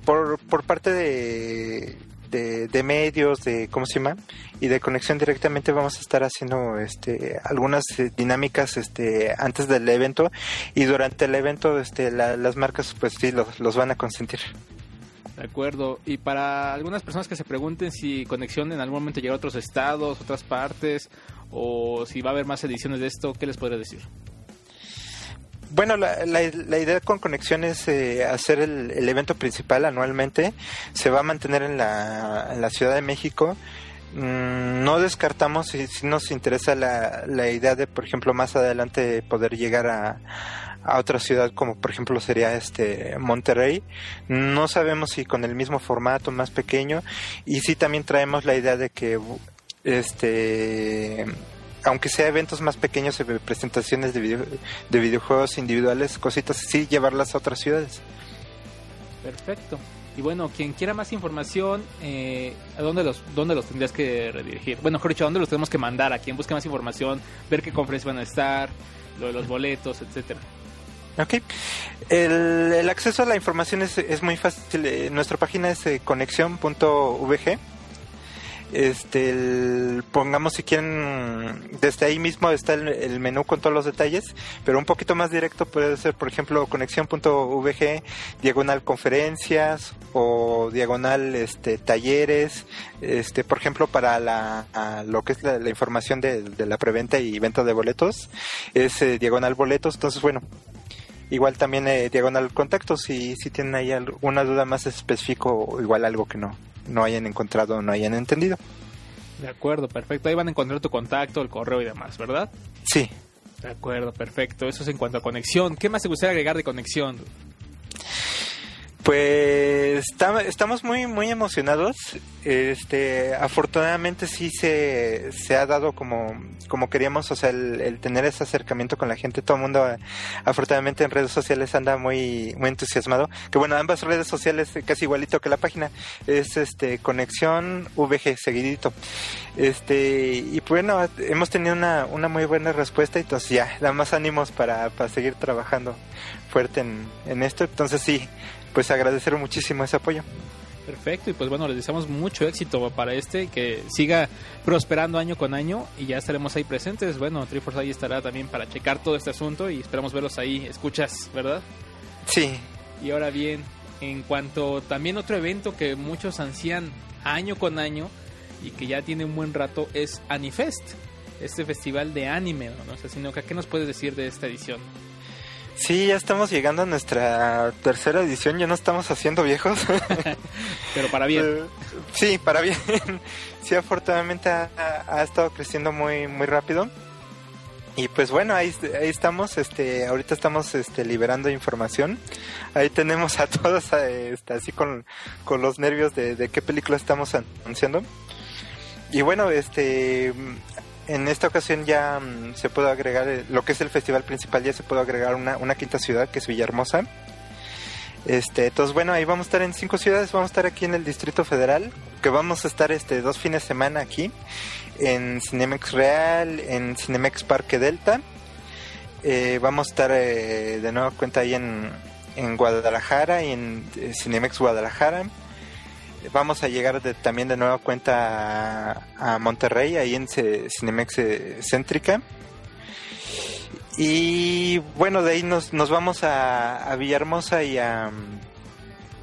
por, por parte de, de, medios, de cómo se llama, y de conexión directamente vamos a estar haciendo este algunas eh, dinámicas este antes del evento y durante el evento este las marcas pues sí los, los van a consentir.
De acuerdo. Y para algunas personas que se pregunten si Conexión en algún momento llega a otros estados, otras partes, o si va a haber más ediciones de esto, ¿qué les podría decir?
Bueno, la, la, idea con Conexión es eh, hacer el, evento principal anualmente. Se va a mantener en la, la Ciudad de México. Mm, no descartamos si, si nos interesa la, la, idea de, por ejemplo, más adelante poder llegar a, otra ciudad como por ejemplo sería este Monterrey. No sabemos si con el mismo formato, más pequeño. Y sí también traemos la idea de que este aunque sea eventos más pequeños, presentaciones de, de videojuegos individuales, cositas así, llevarlas a otras ciudades.
Perfecto. Y bueno, quien quiera más información, eh, ¿a dónde los, dónde los tendrías que redirigir? Bueno, dicho, ¿a dónde los tenemos que mandar? ¿A quien busque más información? Ver qué conferencias van a estar, lo de los boletos, etcétera.
Ok. El, el acceso a la información es, es muy fácil. Eh, Nuestra página es eh, conexión.vg. Este, el- pongamos si quieren, desde ahí mismo está el, el menú con todos los detalles, pero un poquito más directo puede ser, por ejemplo, conexión.vg, diagonal conferencias o diagonal este, talleres, este, por ejemplo, para la, a lo que es la, información de, de la preventa y venta de boletos, es eh, diagonal boletos, entonces bueno, igual también eh, diagonal contactos si, si tienen ahí alguna duda más específico o igual algo que no, no hayan encontrado o no hayan entendido.
De acuerdo, perfecto. Ahí van a encontrar tu contacto, el correo y demás, ¿verdad?
Sí,
De acuerdo, perfecto. Eso es en cuanto a conexión. ¿Qué más te gustaría agregar de conexión?
Pues estamos muy muy emocionados. Este, afortunadamente sí se, se ha dado como como queríamos, o sea, el, tener ese acercamiento con la gente. Todo el mundo, afortunadamente en redes sociales anda muy muy entusiasmado. Que bueno, ambas redes sociales casi igualito que la página es este conexión VG seguidito. Este y bueno, hemos tenido una una muy buena respuesta y entonces ya da más ánimos para para seguir trabajando fuerte en esto. Entonces sí, pues agradecer muchísimo ese apoyo.
Perfecto, y pues bueno, les deseamos mucho éxito para este, que siga prosperando año con año y ya estaremos ahí presentes. Bueno, Triforce ahí estará también para checar todo este asunto y esperamos verlos ahí. Escuchas, ¿verdad?
Sí,
Y ahora bien, en cuanto también otro evento que muchos ansían año con año y que ya tiene un buen rato es Anifest, este festival de anime, ¿no? sino que ¿qué nos puedes decir de esta edición?
Sí, ya estamos llegando a nuestra tercera edición, ya no estamos haciendo viejos. [laughs]
Pero para bien.
Eh, sí, para bien. [laughs] Sí, afortunadamente ha, ha estado creciendo muy muy rápido. Y pues bueno, ahí, ahí estamos, este, ahorita estamos este, liberando información. Ahí tenemos a todos [laughs] este, así con, con los nervios de, de qué película estamos anunciando. Y bueno, este, en esta ocasión ya mm, se puede agregar eh, lo que es el festival principal, ya se puede agregar una, quinta ciudad que es Villahermosa. Este, entonces bueno, ahí vamos a estar en cinco ciudades, vamos a estar aquí en el Distrito Federal, que vamos a estar este dos fines de semana aquí, en Cinemex Real, en Cinemex Parque Delta. Eh, vamos a estar eh, de nueva cuenta ahí en, en Guadalajara y en eh, Cinemex Guadalajara. Vamos a llegar de- también de nueva cuenta a, Monterrey, ahí en Ce- Cinemex eh, Céntrica. Y bueno, de ahí nos, nos vamos a, Villahermosa y a,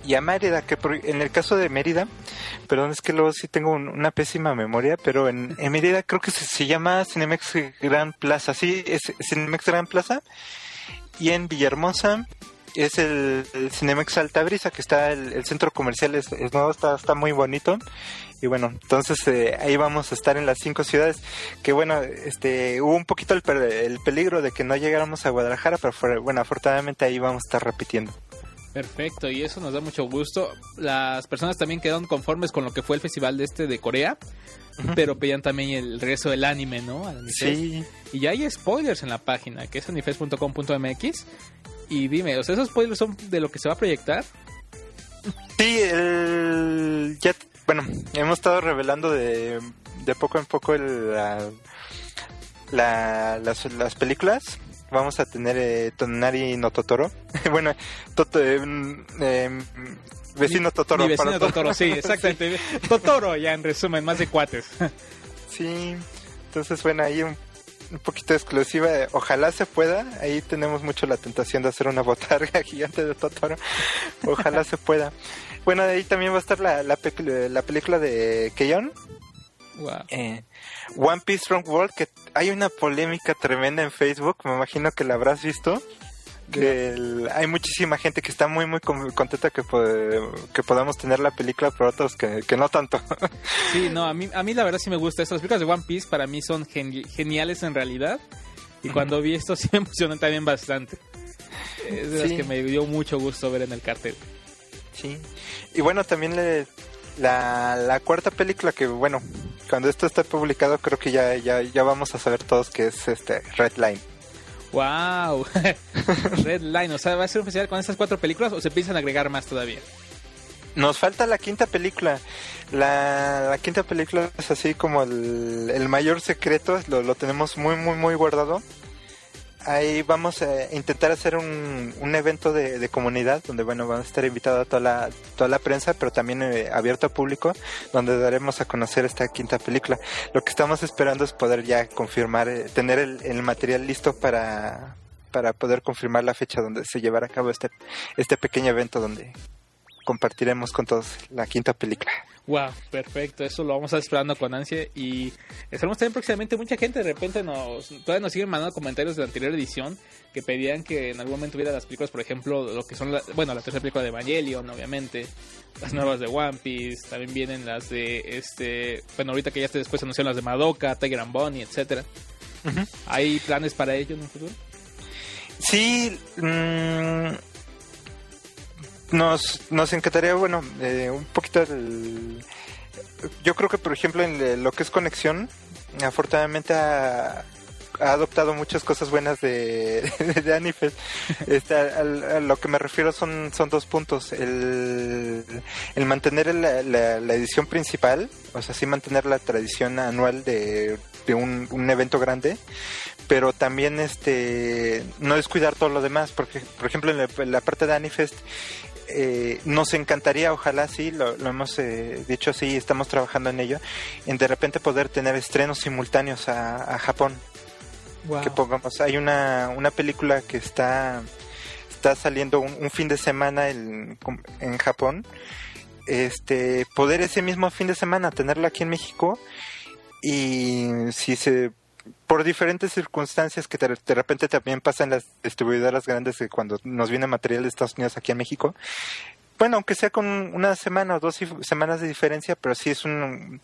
y a Mérida, que en el caso de Mérida, perdón, es que luego sí tengo un- una pésima memoria, pero en, Mérida creo que se, se llama Cinemex Gran Plaza, sí, es Cinemex Gran Plaza. Y en Villahermosa es el, el Cinemex Altabrisa, que está el, el centro comercial, es, es nuevo, está, está muy bonito. Y bueno, entonces eh, ahí vamos a estar en las cinco ciudades. Que bueno, este hubo un poquito el, el peligro de que no llegáramos a Guadalajara, pero fue- bueno, afortunadamente ahí vamos a estar repitiendo.
Perfecto, y eso nos da mucho gusto. Las personas también quedaron conformes con lo que fue el festival de este de Corea, pero pedían también el regreso del anime, ¿no? Al.
Sí,
Y ya hay spoilers en la página, que es anifest.com.mx. Y dime, o sea, esos spoilers son de lo que se va a proyectar.
sí, el, ya, bueno, hemos estado revelando de, de poco en poco el, la, la- las, las películas. Vamos a tener eh, Tonari no Totoro. [laughs] bueno, Toto, eh, mm, eh, vecino Totoro.
Mi vecino
para to-
Totoro, sí, [laughs] exactamente. Totoro, ya en resumen, más de cuates.
Sí, entonces bueno, ahí un, un poquito exclusiva. Ojalá se pueda. Ahí tenemos mucho la tentación de hacer una [laughs] botarga gigante de Totoro. Ojalá se pueda. Bueno, de ahí también va a estar la, la, pe- la película de Keion,
Wow.
eh, One Piece Strong World, que hay una polémica tremenda en Facebook, me imagino que la habrás visto. Que el- hay muchísima gente que está muy muy con- contenta que, que podamos tener la película, pero otros que, que no tanto. [laughs]
Sí, no, a mí, a mí la verdad sí me gusta esto. Las películas de One Piece para mí son geni- geniales en realidad. Y cuando vi esto sí me emocionó también bastante. Es de las que me dio mucho gusto ver en el cartel.
Sí. Y bueno, también le- la, la cuarta película que, bueno, cuando esto esté publicado creo que ya, ya, ya vamos a saber todos que es este Red Line.
¡Wow! [laughs] Red Line, o sea, ¿va a ser un festival con estas cuatro películas o se piensan agregar más todavía?
Nos falta la quinta película. La, la quinta película es así como el, el mayor secreto, lo, lo tenemos muy, muy, muy guardado. Ahí vamos a intentar hacer un, un evento de, de comunidad donde bueno va a estar invitada toda la toda la prensa pero también eh, abierto al público donde daremos a conocer esta quinta película. Lo que estamos esperando es poder ya confirmar eh, tener el, el material listo para para poder confirmar la fecha donde se llevará a cabo este este pequeño evento donde compartiremos con todos la quinta película
Wow, perfecto, eso lo vamos a estar esperando con ansia y esperamos también próximamente mucha gente de repente nos todavía nos siguen mandando comentarios de la anterior edición que pedían que en algún momento hubiera las películas, por ejemplo, lo que son la, bueno, la tercera película de Evangelion, obviamente, las nuevas de One Piece, también vienen las de este, bueno, ahorita que ya se después anunciaron las de Madoka, Tiger and Bonnie, etcétera. ¿Hay planes para ello en un futuro?
Sí, mmm, nos, nos encantaría, bueno, eh, un poquito el... Yo creo que, por ejemplo, en lo que es conexión, afortunadamente ha, adoptado muchas cosas buenas de, [laughs] de Anifest. Este, a, lo que me refiero son, son dos puntos. El, el mantener la, la, la, edición principal, o sea, sí mantener la tradición anual de, de un, un evento grande, pero también este no descuidar todo lo demás, porque, por ejemplo, en la parte de Anifest eh, nos encantaría, ojalá sí, lo, lo hemos eh, dicho así, estamos trabajando en ello, en de repente poder tener estrenos simultáneos a, a Japón. Wow. Que pongamos, hay una, una película que está, está saliendo un, un fin de semana en, en Japón. Este, poder ese mismo fin de semana tenerla aquí en México y si se por diferentes circunstancias que de, de repente también pasan las distribuidoras grandes de cuando nos viene material de Estados Unidos aquí a México. Bueno, aunque sea con una semana o dos semanas de diferencia, pero sí es un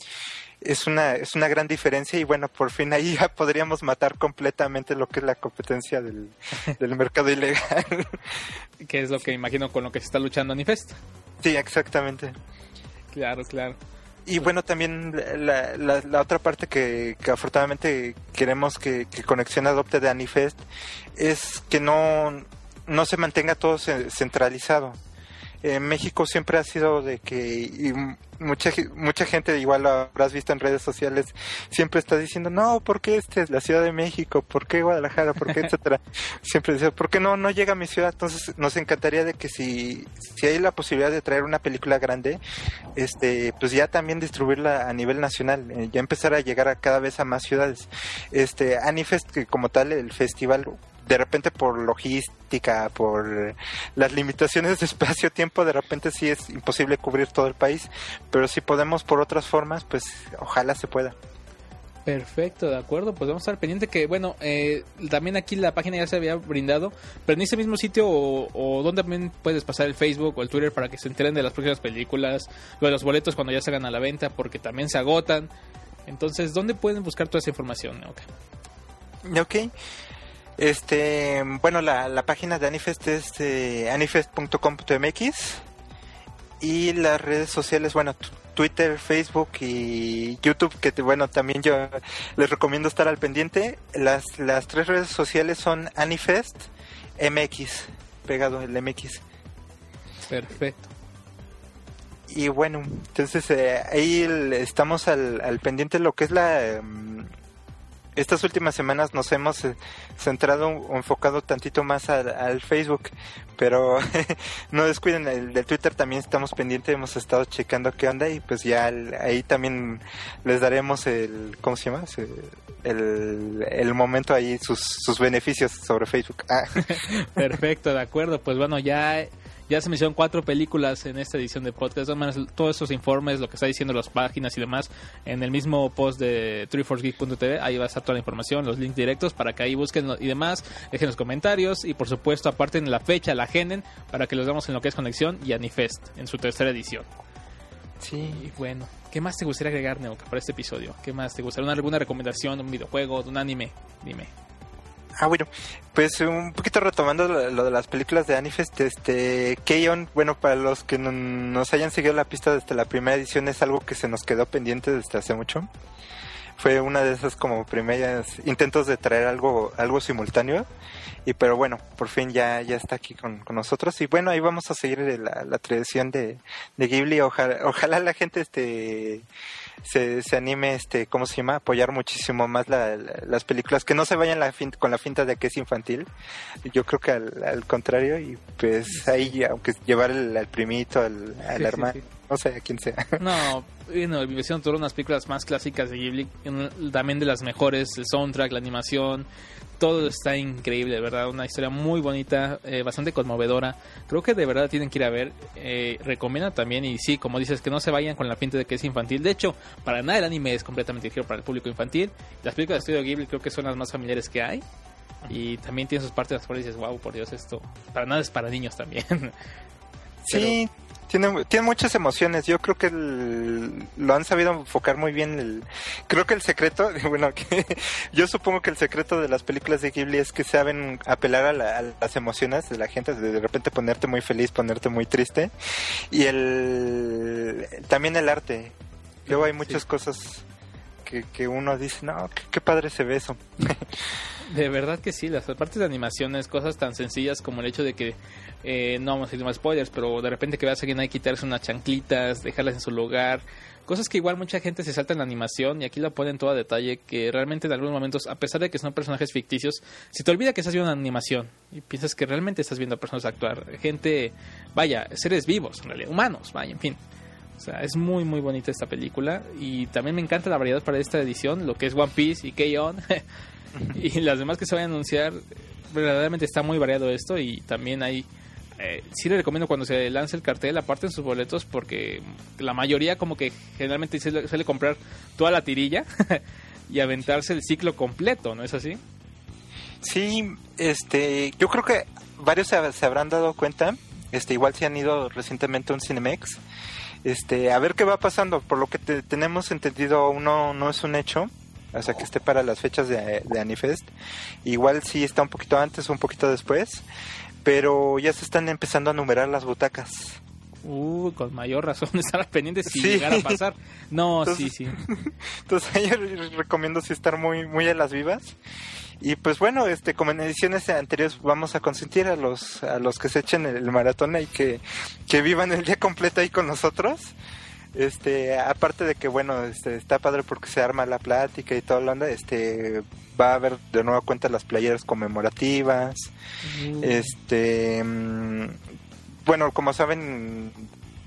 es una es una gran diferencia y bueno, por fin ahí [laughs] ya podríamos matar completamente lo que es la competencia del, [laughs] del mercado ilegal.
que es lo que imagino con lo que se está luchando Anifest.
Sí, exactamente.
Claro, claro.
Y bueno, también la, la, la otra parte que, afortunadamente queremos que, que, Conexión adopte de Anifest es que no, no se mantenga todo centralizado. En México siempre ha sido de que y mucha mucha gente igual lo habrás visto en redes sociales siempre está diciendo no ¿por qué este es la Ciudad de México? ¿por qué Guadalajara? ¿por qué [laughs] etcétera? siempre dice ¿por qué no no llega a mi ciudad? entonces nos encantaría de que si si hay la posibilidad de traer una película grande este pues ya también distribuirla a nivel nacional eh, ya empezar a llegar a cada vez a más ciudades este Anifest que como tal el festival de repente por logística, por las limitaciones de espacio-tiempo, de repente sí es imposible cubrir todo el país, pero si podemos por otras formas, pues ojalá se pueda.
Perfecto, de acuerdo, pues vamos a estar pendiente que, bueno, eh, también aquí la página ya se había brindado, pero en ese mismo sitio o, o, donde también puedes pasar el Facebook o el Twitter para que se enteren de las próximas películas, lo de los boletos cuando ya salgan a la venta, porque también se agotan. Entonces, ¿dónde pueden buscar toda esa información?
Ok. Ok. Este, bueno, la, la página de Anifest es eh, anifest.com.mx y las redes sociales, bueno, Twitter, Facebook y YouTube, que bueno, también yo les recomiendo estar al pendiente. Las, las tres redes sociales son Anifest MX, pegado el MX.
Perfecto.
Y bueno, entonces eh, ahí estamos al, al pendiente de lo que es la... Estas últimas semanas nos hemos eh, centrado o enfocado tantito más al, al Facebook, pero [laughs] no descuiden el del Twitter también estamos pendientes, hemos estado checando qué onda y pues ya el, ahí también les daremos el, ¿cómo se llama? El, el momento ahí, sus, sus beneficios sobre Facebook. Ah. [laughs]
Perfecto, de acuerdo, pues bueno, ya ya se me hicieron cuatro películas en esta edición de podcast. De todos esos informes, lo que está diciendo las páginas y demás, en el mismo post de treeforcegeek.tv, ahí va a estar toda la información, los links directos para que ahí busquen y demás, dejen los comentarios y por supuesto aparten la fecha, la agenden para que los veamos en lo que es Conexión y Anifest en su tercera edición.
Sí.
Y bueno, ¿qué más te gustaría agregar, Neuka, para este episodio? ¿Qué más te gustaría? ¿Alguna recomendación de un videojuego, de un anime? Dime.
Ah, bueno, pues un poquito retomando lo, de las películas de Anifest, este, Keyon, bueno, para los que no, nos hayan seguido la pista desde la primera edición es algo que se nos quedó pendiente desde hace mucho. Fue una de esas como primeras intentos de traer algo, algo simultáneo. Y pero bueno, por fin ya, ya está aquí con, nosotros. Y bueno, ahí vamos a seguir la, la tradición de, de Ghibli. Ojalá, ojalá la gente este se, se anime, este, ¿cómo se llama? Apoyar muchísimo más la- la- las películas, que no se vayan la fin- con la finta de que es infantil. Yo creo que al, al contrario, y pues ahí, aunque llevar el- al primito, al, al
Sí, sí,
hermano,
sí.
No sé a quién sea. [laughs]
No, bueno, mi vecino tuvo unas películas más clásicas de Ghibli, también de las mejores, el soundtrack, la animación, todo está increíble, verdad, una historia muy bonita, eh, bastante conmovedora. Creo que de verdad tienen que ir a ver. Eh, recomienda también, y sí, como dices, que no se vayan con la pinta de que es infantil. De hecho, para nada el anime es completamente dirigido para el público infantil. Las películas de estudio Ghibli creo que son las más familiares que hay. Y también tiene sus partes las cuales dices, wow, por Dios, esto para nada es para niños también. [laughs]
Sí, tiene, tiene muchas emociones. Yo creo que el- lo han sabido enfocar muy bien. El, creo que el secreto, [laughs] bueno, que, yo supongo que el secreto de las películas de Ghibli es que saben apelar a, la- a las emociones de la gente, de, de repente ponerte muy feliz, ponerte muy triste. Y el también el arte. Luego hay muchas
Sí.
cosas que, que uno dice, no, qué, padre se ve eso. [laughs]
De verdad que sí, las partes de animaciones, cosas tan sencillas como el hecho de que, eh, no vamos a decir más spoilers, pero de repente que veas a alguien ahí quitarse unas chanclitas, dejarlas en su lugar, cosas que igual mucha gente se salta en la animación y aquí la ponen todo a detalle, que realmente en algunos momentos, a pesar de que son personajes ficticios, se te olvida que estás viendo una animación y piensas que realmente estás viendo a personas actuar, gente, vaya, seres vivos, humanos, vaya, en fin. O sea, es muy muy bonita esta película y también me encanta la variedad para esta edición, lo que es One Piece y K-On! [laughs] y las demás que se vayan a anunciar, verdaderamente está muy variado esto y también hay... Eh, sí le recomiendo cuando se lance el cartel aparten sus boletos porque la mayoría como que generalmente suele, comprar toda la tirilla [laughs] y aventarse el ciclo completo, ¿no es así?
Sí, este, yo creo que varios se, se habrán dado cuenta, este, igual se han ido recientemente a un Cinemex, este, a ver qué va pasando, por lo que te- tenemos entendido, uno no es un hecho, o sea que esté para las fechas de, de Anifest, igual sí está un poquito antes o un poquito después, pero ya se están empezando a numerar las butacas.
Uh, con mayor razón [laughs] estar pendientes si
Sí.
llegara a pasar. No,
Entonces-
sí, sí. [laughs]
Entonces yo recomiendo sí estar muy, muy a las vivas. Y pues bueno, este, como en ediciones anteriores vamos a consentir a los, a los que se echen el maratón y que, que vivan el día completo ahí con nosotros. Este, aparte de que bueno, este, está padre porque se arma la plática y toda la onda, este, va a haber de nueva cuenta las playeras conmemorativas.
Uh,
Este, mm, bueno, como saben,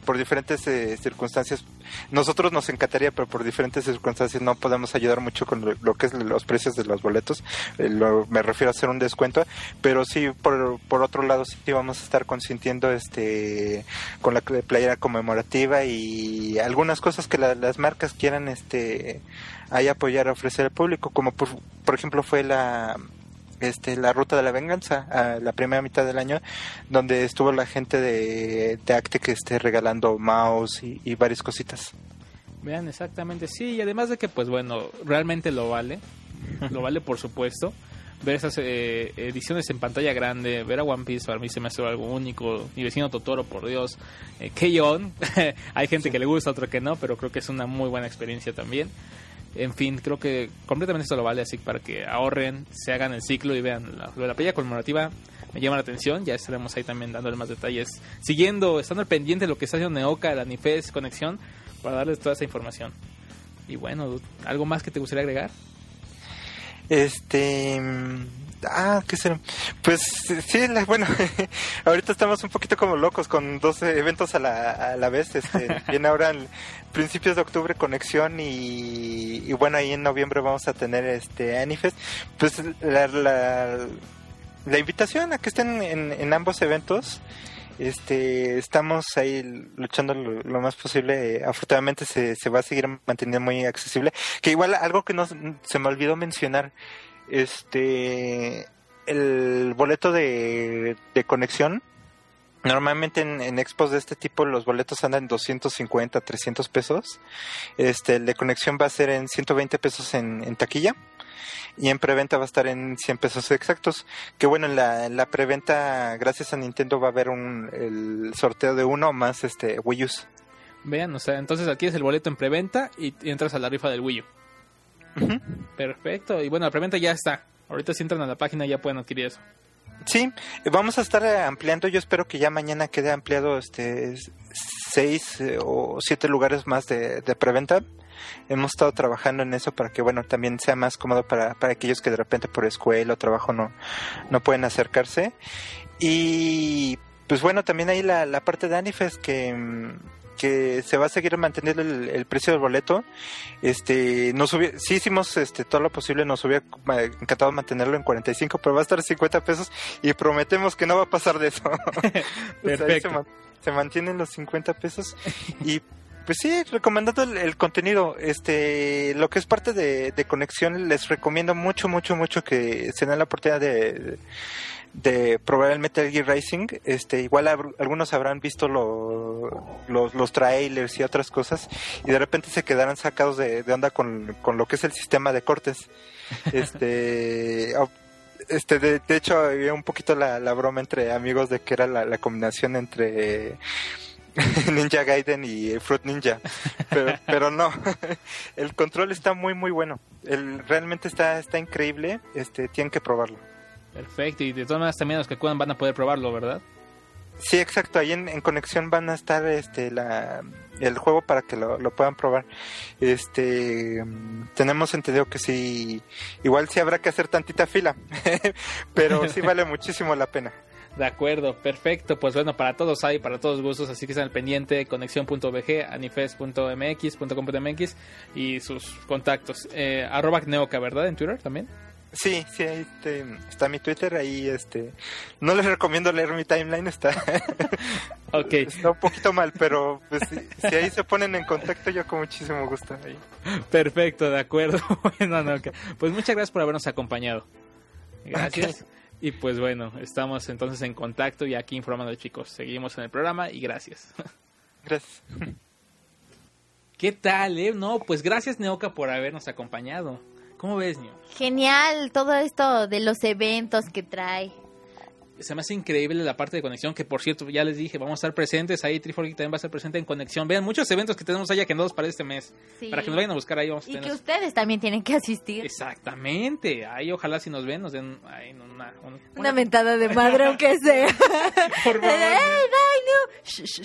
por diferentes eh, circunstancias, nosotros nos encantaría, pero por diferentes circunstancias no podemos ayudar mucho con lo, que es los precios de los boletos. Eh, lo- me refiero a hacer un descuento, pero sí, por, por otro lado, sí vamos a estar consintiendo este con la playera conmemorativa y algunas cosas que la- las marcas quieran este ahí apoyar a ofrecer al público, como por, por ejemplo fue la este, la ruta de la venganza a la primera mitad del año donde estuvo la gente de, de Acte que esté regalando mouse y, y varias cositas
Vean, exactamente, sí, y además de que, pues bueno, realmente lo vale, lo vale por supuesto, ver esas eh, ediciones en pantalla grande, ver a One Piece para mí se me hace algo único, mi vecino Totoro, por Dios, eh, K-On! [laughs] hay gente que le gusta, otro que no, pero creo que es una muy buena experiencia también. En fin, creo que completamente esto lo vale, así para que ahorren, se hagan el ciclo y vean la, la playa conmemorativa me llama la atención, ya estaremos ahí también dándole más detalles, siguiendo, estando al pendiente de lo que está haciendo Neoca, el Anifest Conexión, para darles toda esa información. Y bueno, ¿algo más que te gustaría agregar?
Este. mm, Ah, ¿qué será? Pues sí, la- bueno, [laughs] ahorita estamos un poquito como locos con dos eventos a la, a la vez. Este, [laughs] viene ahora en principios de octubre Conexión y, y bueno, ahí en noviembre vamos a tener este Anifest. Pues la, la, la invitación a que estén en, en ambos eventos. Este, estamos ahí luchando lo, más posible. Afortunadamente se, va a seguir manteniendo muy accesible. Que igual algo que no se me olvidó mencionar, este, el boleto de, conexión. Normalmente en, expos de este tipo los boletos andan en 250, 300 pesos. Este, el de conexión va a ser en 120 pesos en taquilla y en preventa va a estar en 100 pesos exactos. Que bueno, en la, en la preventa, gracias a Nintendo, va a haber un, el sorteo de uno más este Wii U.
Vean, o sea, entonces adquieres el boleto en preventa y, y entras a la rifa del Wii U. Perfecto, y bueno, la preventa ya está. Ahorita si entran a la página ya pueden adquirir eso.
Sí, vamos a estar ampliando. Yo espero que ya mañana quede ampliado. Este, seis eh, o siete lugares más de, de preventa. Hemos estado trabajando en eso para que, bueno, también sea más cómodo para, para aquellos que de repente por escuela o trabajo no, no pueden acercarse. Y pues bueno, también hay la, la parte de Anifest que, mm, que se va a seguir manteniendo el, el precio del boleto. Este, nos hubiera, sí hicimos este, todo lo posible, nos hubiera eh, encantado mantenerlo en 45, pero va a estar 50 pesos y prometemos que no va a pasar de eso. [laughs] O sea, ahí
Perfecto.
Se, ma- se mantienen los 50 pesos y pues sí, recomendando el, contenido, este, lo que es parte de, de conexión, les recomiendo mucho, mucho, mucho que se den la oportunidad de, de probar el Metal Gear Rising. Este, igual algunos habrán visto lo- los, los trailers y otras cosas y de repente se quedarán sacados de, de onda con, con lo que es el sistema de cortes. Este, [laughs] este de, de hecho había un poquito la, la broma entre amigos de que era la, la combinación entre [laughs] Ninja Gaiden y Fruit Ninja, pero, pero no, [laughs] el control está muy muy bueno, el, realmente está, está increíble, este, tienen que probarlo.
Perfecto, y de todas maneras también los que acudan van a poder probarlo, ¿verdad?
Sí, exacto. Ahí en, en conexión van a estar este la el juego para que lo, lo puedan probar. Este tenemos entendido que sí, igual sí habrá que hacer tantita fila, [laughs] pero sí vale [laughs] muchísimo la pena.
De acuerdo, perfecto. Pues bueno, para todos hay, para todos gustos, así que están al pendiente, conexión.bg, anifest.mx.com.mx y sus contactos. Eh, arroba Neoca, ¿verdad? En Twitter también.
Sí, sí, ahí este, está mi Twitter, ahí este no les recomiendo leer mi timeline, está, [laughs]
Ok,
está un poquito mal, pero pues, si, si ahí se ponen en contacto yo con muchísimo gusto ahí.
perfecto, de acuerdo. [laughs] bueno, no. Pues muchas gracias por habernos acompañado. Gracias. Y pues bueno, estamos entonces en contacto y aquí informando chicos. Seguimos en el programa y gracias. [laughs]
Gracias.
¿Qué tal, eh? No, pues gracias Neoca por habernos acompañado. ¿Cómo ves, Neo?
Genial todo esto de los eventos que trae.
Se me hace increíble la parte de conexión, que por cierto, ya les dije, vamos a estar presentes ahí, Triforgeek también va a estar presente en conexión. Vean, muchos eventos que tenemos ahí agendados para este mes.
Sí.
Para que nos vayan a buscar ahí, vamos a
Y
tener...
que ustedes también tienen que asistir.
Exactamente, ahí ojalá si nos ven, nos den ahí una... un-
Una mentada de madre, aunque sea.
Por favor.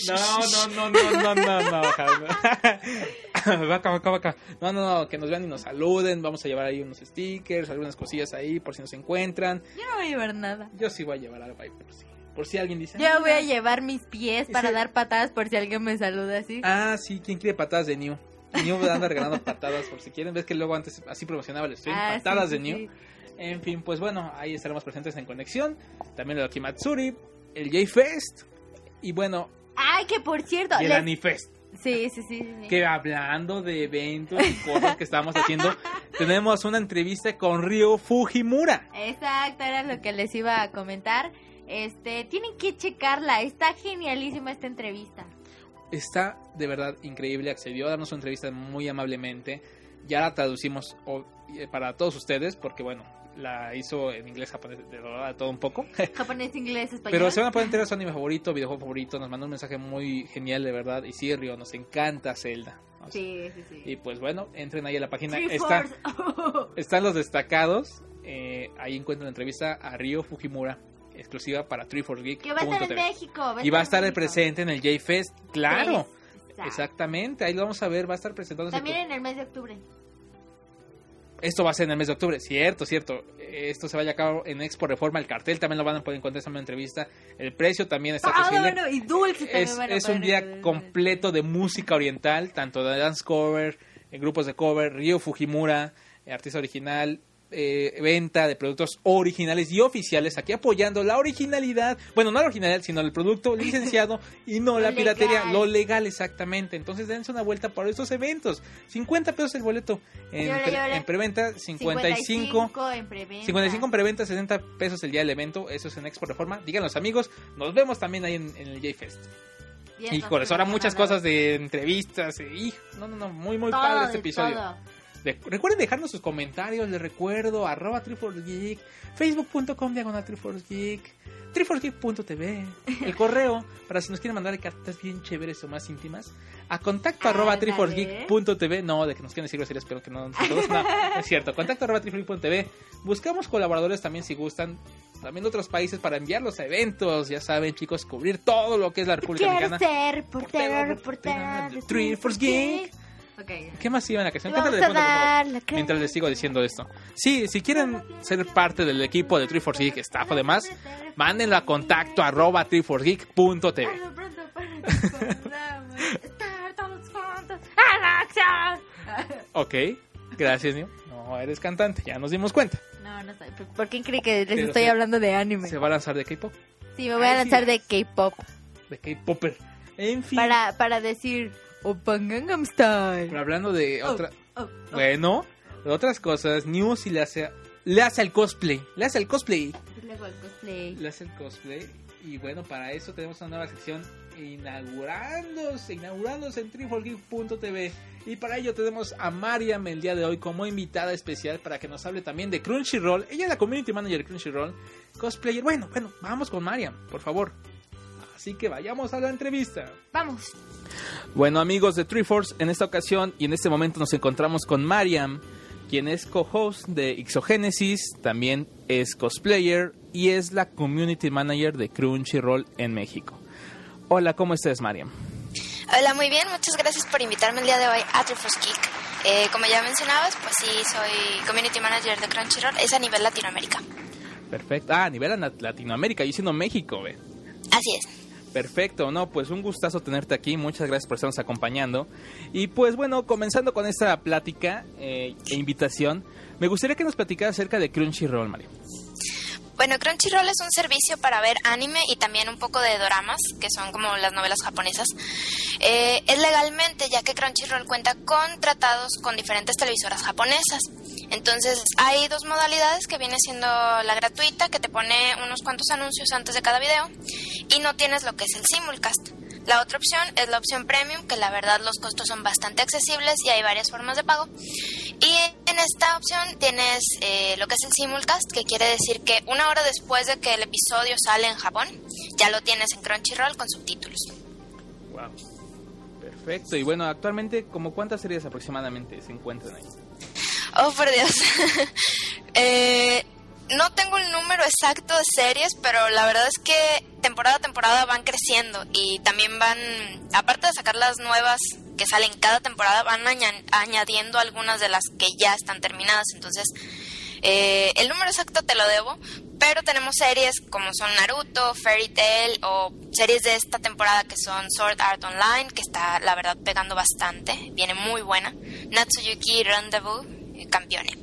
No, no, no, no, no, no, no. [laughs] Vaca, vaca, vaca. No, no, no, que nos vean y nos saluden. Vamos a llevar ahí unos stickers, algunas cosillas ahí por si nos encuentran.
Yo no voy a llevar nada.
Yo sí voy a llevar por si, por si alguien dice.
Yo
"Ah,
voy a llevar mis pies para dar patadas por si alguien me saluda así.
Ah, sí, ¿quién quiere patadas de New? New anda regalando [laughs] patadas por si quieren. Ves que luego antes así promocionaba el stream,
Ah,
patadas
sí,
de New.
sí.
En fin, pues bueno, ahí estaremos presentes en conexión. También el Akimatsuri, el J-Fest y bueno,
Ay, que por cierto.
y el
les-
Anifest.
Sí, sí, sí. sí.
Que hablando de eventos y cosas que estamos haciendo, [laughs] tenemos una entrevista con Ryo Fujimura.
Exacto, era lo que les iba a comentar. Este, tienen que checarla. Está genialísima esta entrevista.
Está de verdad increíble, accedió a darnos una entrevista muy amablemente. Ya la traducimos eh, para todos ustedes, porque bueno, la hizo en inglés, japonés, de verdad, todo un poco. [laughs]
Japonés, inglés, español.
Pero se van a poder enterar su anime favorito, videojuego favorito. Nos mandó un mensaje muy genial, de verdad. Y sí, Ryo, nos encanta Zelda. O sea,
Sí, sí, sí.
Y pues bueno, entren ahí a la página. Está, [laughs] están los destacados. eh, ahí encuentran la entrevista a Ryo Fujimura, exclusiva para 3
que va a estar en México.
Y va a estar presente en el J-Fest, claro. Exactamente, ahí lo vamos a ver, va a estar presentándose.
También en el mes de octubre.
Esto va a ser en el mes de octubre, cierto, cierto. Esto se vaya a cabo en Expo Reforma, el cartel también lo van a poder encontrar en esa misma entrevista. El precio también está
Ah,
accesible.
bueno, y dulce también
es,
van a
es
poder
un día completo de música oriental, tanto de dance cover, eh, grupos de cover, Ryo Fujimura, eh, artista original, eh, venta de productos originales y oficiales, aquí apoyando la originalidad, bueno, no la originalidad, sino el producto [laughs] licenciado y no la piratería, lo legal exactamente. Entonces dense una vuelta por estos eventos. 50 pesos el boleto en, en preventa, 55
55 en preventa.
55 en preventa, 60 pesos el día del evento. Eso es en Expo Reforma. Digan los amigos. Nos vemos también ahí en, en el J-Fest. Eso ahora muchas cosas de entrevistas. eh, hijo, no, no, no. Muy, muy
Todo,
padre este episodio.
todo.
De- recuerden dejarnos sus comentarios. Les recuerdo. Arroba Triforcegeek. Facebook.com diagonal Triforcegeek. Triforcegeek.tv. El correo para si nos quieren mandar cartas bien chéveres o más íntimas. A contacto arroba triforcegeek.tv. No, de que nos quieren decir groserías, pero que no. todos, no, no es cierto. Contacto arroba triforcegeek.tv. Buscamos colaboradores también si gustan. también de otros países para enviarlos a eventos. Ya saben, chicos, cubrir todo lo que es la República
Quiero
Mexicana.
ser de
Three Force Geek.
Ok.
¿Qué más iba en la canción?
Vamos
Cántale de
a la
Mientras les sigo diciendo esto. Sí, si quieren ser parte del equipo de 3force Geek Staff, además, mándenlo a contacto arroba 3forcegeek.tv.
Estar todos juntos a la acción.
Ok, gracias, Neo. No, eres cantante, ya nos dimos cuenta.
No, no soy. ¿Por- ¿Por qué cree que les
Pero
estoy
se-
hablando de anime?
Se va a lanzar de K-pop,
Sí, me voy a lanzar
sí.
de K-pop
de K-popper. En fin,
para, para decir Gangnam Style.
pero hablando de otra.
Oh, oh.
Bueno, de otras cosas, New sí le hace, le hace el cosplay. Le hace el cosplay.
Luego el cosplay.
Le hace el cosplay. Y bueno, para eso tenemos una nueva sección inaugurándose, inaugurándose en triforgeek.tv. Y para ello tenemos a Mariam el día de hoy como invitada especial para que nos hable también de Crunchyroll. Ella es la community manager de Crunchyroll, cosplayer. Bueno, bueno, vamos con Mariam, por favor. Así que vayamos a la entrevista.
Vamos.
Bueno amigos de Triforce, en esta ocasión y en este momento nos encontramos con Mariam, quien es co-host de Ixogenesis, también es cosplayer y es la community manager de Crunchyroll en México. Hola, ¿cómo estás Mariam?
Hola, muy bien. Muchas gracias por invitarme el día de hoy a Triforce Geek. Eh, como ya mencionabas, pues sí, soy Community Manager de Crunchyroll. Es a nivel Latinoamérica.
Perfecto. Ah, a nivel Latinoamérica, yo siendo México, ve.
Así es.
Perfecto, no, pues un gustazo tenerte aquí, muchas gracias por estarnos acompañando. Y pues bueno, comenzando con esta plática eh, e invitación, me gustaría que nos platicara acerca de Crunchyroll, Mariam.
Bueno, Crunchyroll es un servicio para ver anime y también un poco de doramas, que son como las novelas japonesas. Eh, es legalmente, ya que Crunchyroll cuenta con tratados con diferentes televisoras japonesas. Entonces, hay dos modalidades que viene siendo la gratuita, que te pone unos cuantos anuncios antes de cada video, y no tienes lo que es el simulcast. La otra opción es la opción premium, que la verdad los costos son bastante accesibles y hay varias formas de pago. Y en esta opción tienes eh, lo que es el simulcast, que quiere decir que una hora después de que el episodio sale en Japón, ya lo tienes en Crunchyroll con subtítulos.
Wow. Perfecto. Y bueno, actualmente, ¿como cuántas series aproximadamente se encuentran ahí?
Oh, por Dios. [laughs] Eh, no tengo el número exacto de series, pero la verdad es que temporada a temporada van creciendo y también van, aparte de sacar las nuevas que salen cada temporada, van aña- añadiendo algunas de las que ya están terminadas. Entonces, eh, el número exacto te lo debo, pero tenemos series como son Naruto, Fairy Tail o series de esta temporada que son Sword Art Online, que está la verdad pegando bastante, viene muy buena. Natsuyuki Rendezvous, eh, campeone.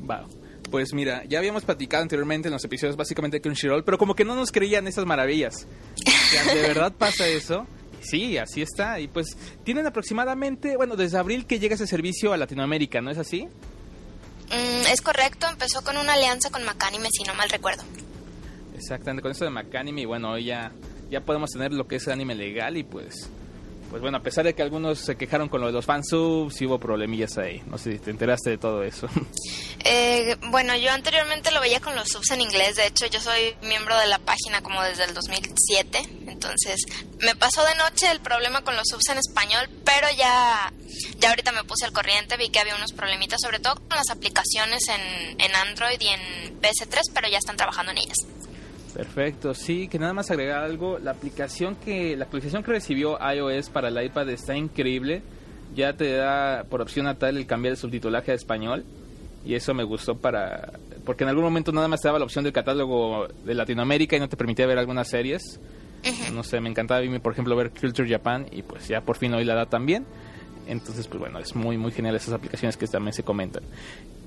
Wow. Pues mira, ya habíamos platicado anteriormente en los episodios básicamente de Crunchyroll, pero como que no nos creían esas maravillas. O sea, ¿De verdad pasa eso? Sí, así está. Y pues tienen aproximadamente, bueno, desde abril que llega ese servicio a Latinoamérica, ¿no es así?
Mm, es correcto, empezó con una alianza con Macanime, si no mal recuerdo.
Exactamente, con esto de Macanime y bueno, ya, ya podemos tener lo que es anime legal y pues... Pues bueno, a pesar de que algunos se quejaron con lo de los fansubs, sí hubo problemillas ahí. No sé si te enteraste de todo eso. [laughs]
Eh, bueno, yo anteriormente lo veía con los subs en inglés, de hecho yo soy miembro de la página como desde el 2007, entonces me pasó de noche el problema con los subs en español, pero ya, ya ahorita me puse al corriente, vi que había unos problemitas, sobre todo con las aplicaciones en, en Android y en PS3, pero ya están trabajando en ellas.
Perfecto, sí, que nada más agregar algo, la aplicación que la actualización que recibió iOS para el iPad está increíble. Ya te da por opción a tal el cambiar el subtitulaje a español y eso me gustó para porque en algún momento nada más te daba la opción del catálogo de Latinoamérica y no te permitía ver algunas series. No sé, me encantaba por ejemplo ver Culture Japan y pues ya por fin hoy la da también. Entonces, pues bueno, es muy muy genial esas aplicaciones que también se comentan.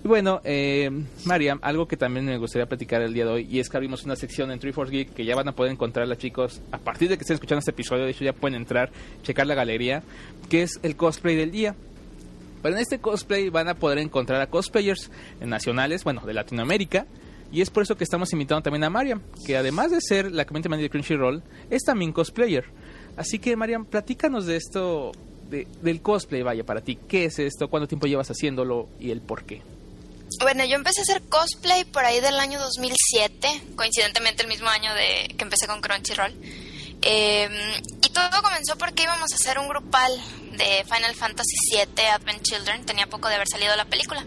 Y bueno, eh, Mariam, algo que también me gustaría platicar el día de hoy, y es que abrimos una sección en 3force Geek que ya van a poder encontrarla, chicos, a partir de que estén escuchando este episodio, de hecho ya pueden entrar, checar la galería, que es el cosplay del día. Pero en este cosplay van a poder encontrar a cosplayers nacionales, bueno, de Latinoamérica, y es por eso que estamos invitando también a Mariam, que además de ser la community de Crunchyroll, es también cosplayer. Así que, Mariam, platícanos de esto, de- del cosplay, vaya, para ti. ¿Qué es esto? ¿Cuánto tiempo llevas haciéndolo? ¿Y el por qué?
Bueno, yo empecé a hacer cosplay por ahí del año 2007, coincidentemente el mismo año de que empecé con Crunchyroll. Eh, y todo comenzó porque íbamos a hacer un grupal de Final Fantasy VII Advent Children, tenía poco de haber salido la película.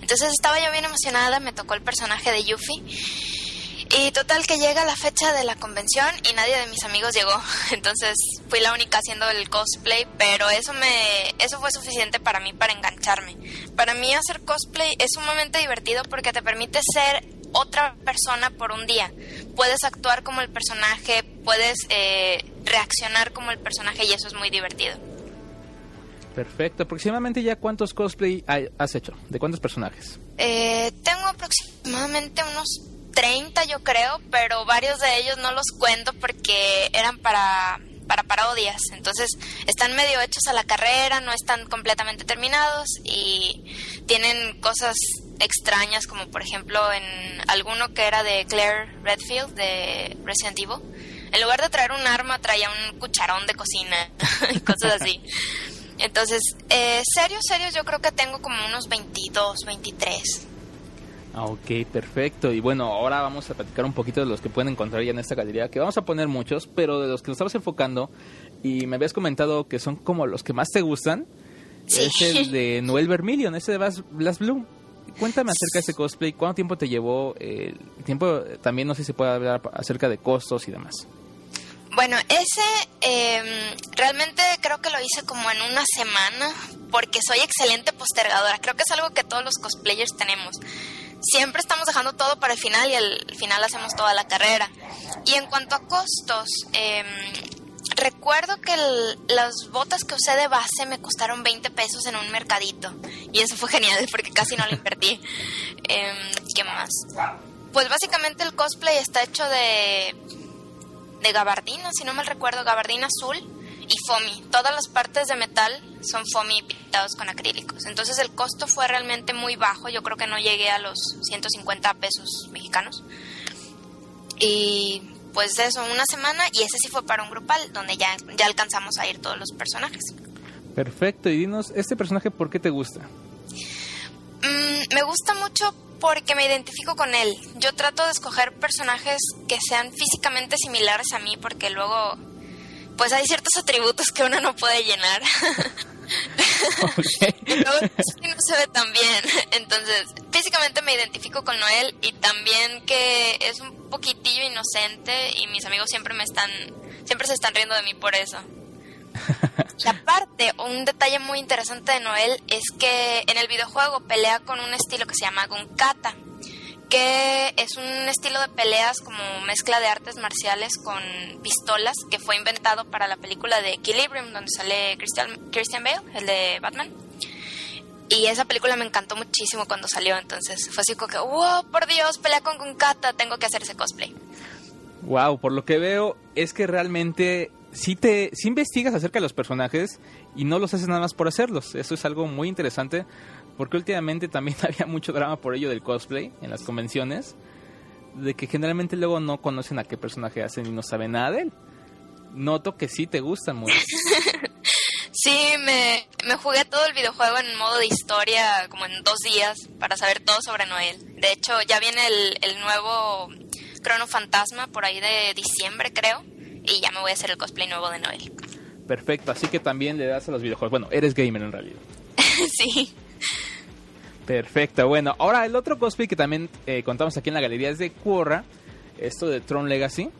Entonces estaba yo bien emocionada, me tocó el personaje de Yuffie. Y total que llega la fecha de la convención y nadie de mis amigos llegó. [laughs] Entonces fui la única haciendo el cosplay, pero eso me eso fue suficiente para mí para engancharme. Para mí hacer cosplay es sumamente divertido porque te permite ser otra persona por un día. Puedes actuar como el personaje, puedes eh, reaccionar como el personaje y eso es muy divertido.
Perfecto. Aproximadamente ya cuántos cosplay has hecho? ¿De cuántos personajes?
Eh, tengo aproximadamente unos 30 yo creo, pero varios de ellos no los cuento porque eran para, para parodias. Entonces están medio hechos a la carrera, no están completamente terminados y tienen cosas extrañas como por ejemplo en alguno que era de Claire Redfield de Resident Evil. En lugar de traer un arma traía un cucharón de cocina y [laughs] cosas así. Entonces, eh, serios, serios, yo creo que tengo como unos 22, 23.
Ah, ok, perfecto. Y bueno, ahora vamos a platicar un poquito de los que pueden encontrar ya en esta galería, que vamos a poner muchos, pero de los que nos estabas enfocando y me habías comentado que son como los que más te gustan,
Sí.
es el de Noel Vermilion, ese de Blas, Blas Bloom. Cuéntame acerca de ese cosplay, ¿cuánto tiempo te llevó? El tiempo también no sé si se puede hablar acerca de costos y demás.
Bueno, ese em, realmente creo que lo hice como en una semana porque soy excelente postergadora. Creo que es algo que todos los cosplayers tenemos. Siempre estamos dejando todo para el final y al final hacemos toda la carrera. Y en cuanto a costos, em, recuerdo que las botas que usé de base me costaron 20 pesos en un mercadito. Y eso fue genial [laughs] porque casi no lo invertí. Em, ¿Qué más? Pues básicamente el cosplay está hecho de de gabardina, si no mal recuerdo, gabardina azul y foamy. Todas las partes de metal son foamy pintados con acrílicos. Entonces el costo fue realmente muy bajo. Yo creo que no llegué a los 150 pesos mexicanos. Y pues eso, una semana y ese sí fue para un grupal donde ya, ya alcanzamos a ir todos los personajes.
Perfecto, y dinos, ¿este personaje por qué te gusta?
Mm, me gusta mucho porque me identifico con él. Yo trato de escoger personajes que sean físicamente similares a mí porque luego pues hay ciertos atributos que uno no puede llenar. Y luego sí no se ve tan bien. Entonces, físicamente me identifico con Noel y también que es un poquitillo inocente y mis amigos siempre me están siempre se están riendo de mí por eso. Y aparte, un detalle muy interesante de Noel es que en el videojuego pelea con un estilo que se llama Gunkata, que es un estilo de peleas como mezcla de artes marciales con pistolas que fue inventado para la película de Equilibrium, donde sale Christian, Christian Bale, el de Batman. Y esa película me encantó muchísimo cuando salió, entonces fue así como que, wow, por Dios, pelea con Gunkata, tengo que hacer ese cosplay.
Wow, por lo que veo es que realmente sí te sí investigas acerca de los personajes y no los haces nada más por hacerlos. Eso es algo muy interesante porque últimamente también [laughs] había mucho drama por ello del cosplay en las convenciones de que generalmente luego no conocen a qué personaje hacen y no saben nada de él. Noto que sí te gustan mucho. [laughs]
Sí, me, me jugué todo el videojuego en modo de historia como en dos días para saber todo sobre Noel. De hecho, ya viene el, el nuevo Crono Fantasma por ahí de diciembre, creo. Y ya me voy a hacer el cosplay nuevo de Noel.
Perfecto, así que también le das a los videojuegos. Bueno, eres gamer en realidad. [laughs]
sí. [laughs]
Perfecto, bueno, ahora el otro cosplay que también eh, contamos aquí en la galería es de Quorra, esto de Tron Legacy.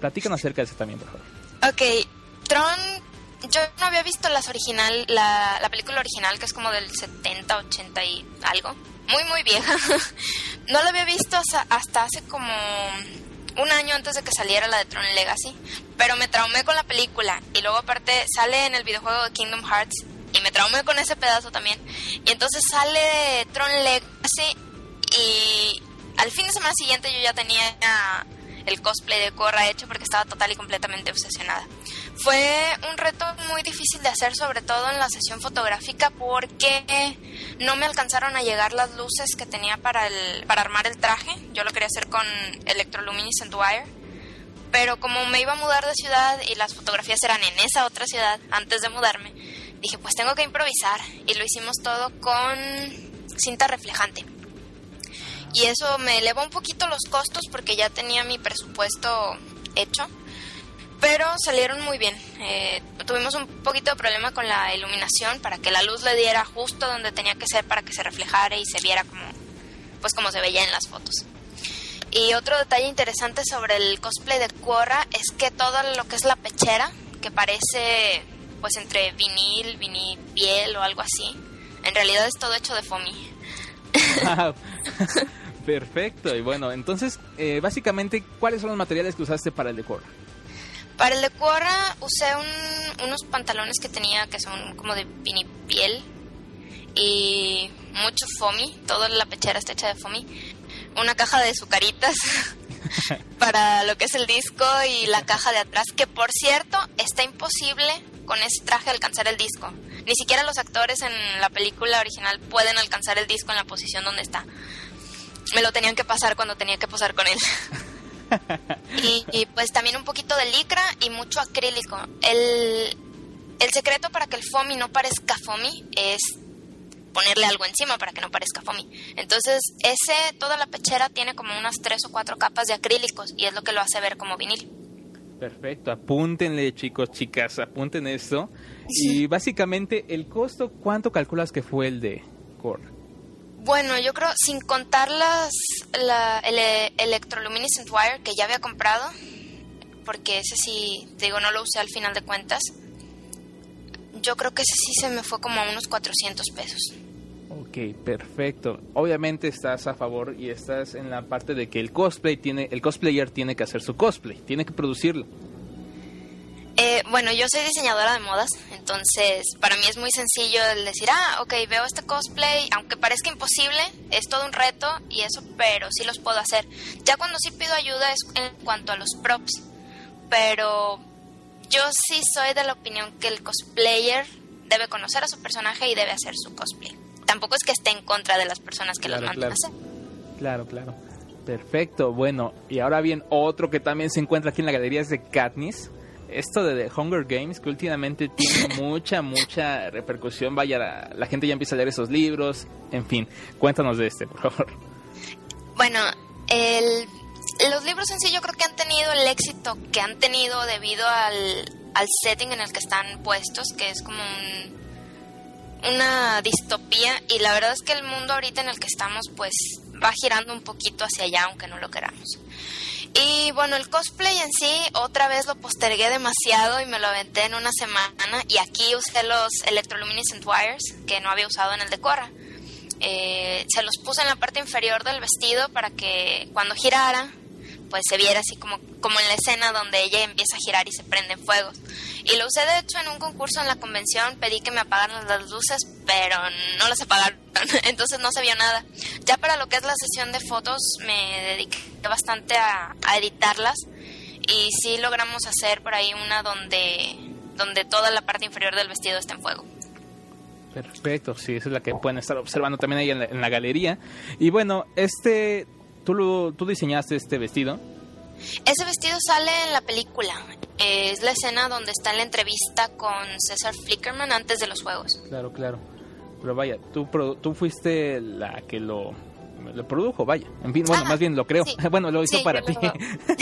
Platícanos acerca de eso también, por favor.
Ok, Tron, yo no había visto las original, la, la película original que es como del 70, 80 y algo. Muy, muy vieja. [laughs] no la había visto hasta, hasta hace como un año antes de que saliera la de Tron Legacy. Pero me traumé con la película. Y luego aparte sale en el videojuego de Kingdom Hearts. Y me traumé con ese pedazo también. Y entonces sale Tron Legacy. Y al fin de semana siguiente yo ya tenía el cosplay de Korra hecho porque estaba total y completamente obsesionada. Fue un reto muy difícil de hacer, sobre todo en la sesión fotográfica, porque no me alcanzaron a llegar las luces que tenía para, el, para armar el traje. Yo lo quería hacer con Electroluminescent Wire. Pero como me iba a mudar de ciudad y las fotografías eran en esa otra ciudad antes de mudarme, dije, pues tengo que improvisar. Y lo hicimos todo con cinta reflejante. Y eso me elevó un poquito los costos porque ya tenía mi presupuesto hecho. Pero salieron muy bien. Eh, tuvimos un poquito de problema con la iluminación para que la luz le diera justo donde tenía que ser para que se reflejara y se viera como, pues como se veía en las fotos. Y otro detalle interesante sobre el cosplay de Korra es que todo lo que es la pechera, que parece pues entre vinil, vinil, piel o algo así, en realidad es todo hecho de foamy.
Wow. [laughs] Perfecto. Y bueno, entonces, eh, básicamente, ¿cuáles son los materiales que usaste para el de Korra?
Para el de Korra usé un- unos pantalones que tenía que son como de vinipiel y mucho foamy, toda la pechera está hecha de foamy. Una caja de sucaritas [laughs] [laughs] para lo que es el disco y la caja de atrás, que por cierto está imposible con ese traje alcanzar el disco. Ni siquiera los actores en la película original pueden alcanzar el disco en la posición donde está. Me lo tenían que pasar cuando tenía que posar con él. [laughs] Y, y, pues también un poquito de licra y mucho acrílico. El, el secreto para que el foamy no parezca foamy es ponerle algo encima para que no parezca foamy. Entonces, ese, toda la pechera tiene como unas tres o cuatro capas de acrílicos y es lo que lo hace ver como vinil.
Perfecto, apúntenle chicos, chicas, apunten esto. Y básicamente, el costo, ¿cuánto calculas que fue el de Korra?
Bueno, yo creo, sin contar las, la, el eh, Electroluminescent Wire que ya había comprado, porque ese sí, te digo, no lo usé al final de cuentas, yo creo que ese sí se me fue como a unos 400 pesos.
Ok, perfecto. Obviamente estás a favor y estás en la parte de que el cosplay tiene, el cosplayer tiene que hacer su cosplay, tiene que producirlo.
Eh, bueno, yo soy diseñadora de modas, entonces para mí es muy sencillo el decir, ah, ok, veo este cosplay, aunque parezca imposible, es todo un reto y eso, pero sí los puedo hacer. Ya cuando sí pido ayuda es en cuanto a los props, pero yo sí soy de la opinión que el cosplayer debe conocer a su personaje y debe hacer su cosplay. Tampoco es que esté en contra de las personas que
Claro,
los mandan
claro.
a hacer.
Claro, claro. Perfecto, bueno, y ahora bien, otro que también se encuentra aquí en la galería es de Katniss. Esto de The Hunger Games, que últimamente tiene [laughs] mucha, mucha repercusión. Vaya, la, la gente ya empieza a leer esos libros. En fin, cuéntanos de este, por favor.
Bueno, el, los libros en sí yo creo que han tenido el éxito que han tenido debido al, al setting en el que están puestos, que es como un- una distopía y la verdad es que el mundo ahorita en el que estamos pues va girando un poquito hacia allá aunque no lo queramos. Y bueno, el cosplay en sí otra vez lo postergué demasiado y me lo aventé en una semana y aquí usé los Electroluminescent Wires que no había usado en el de Korra. Eh, se los puse en la parte inferior del vestido para que cuando girara pues se viera así como, como en la escena donde ella empieza a girar y se prenden fuegos. Y lo usé de hecho en un concurso en la convención, pedí que me apagaran las luces, pero no las apagaron, [laughs] entonces no se vio nada. Ya para lo que es la sesión de fotos me dediqué bastante a, editarlas y sí logramos hacer por ahí una donde, donde toda la parte inferior del vestido está en fuego.
Perfecto, sí, esa es la que pueden estar observando también ahí en la galería. Y bueno, este, tú, lo, tú diseñaste este vestido.
Ese vestido sale en la película. Eh, Es la escena donde está en la entrevista con César Flickerman antes de los juegos.
Claro, claro. Pero vaya, tú, tú fuiste la que lo, lo produjo, vaya. En fin, bueno,
Ah,
más bien lo creo.
sí. [laughs]
bueno, lo hizo
Sí,
para ti. [laughs]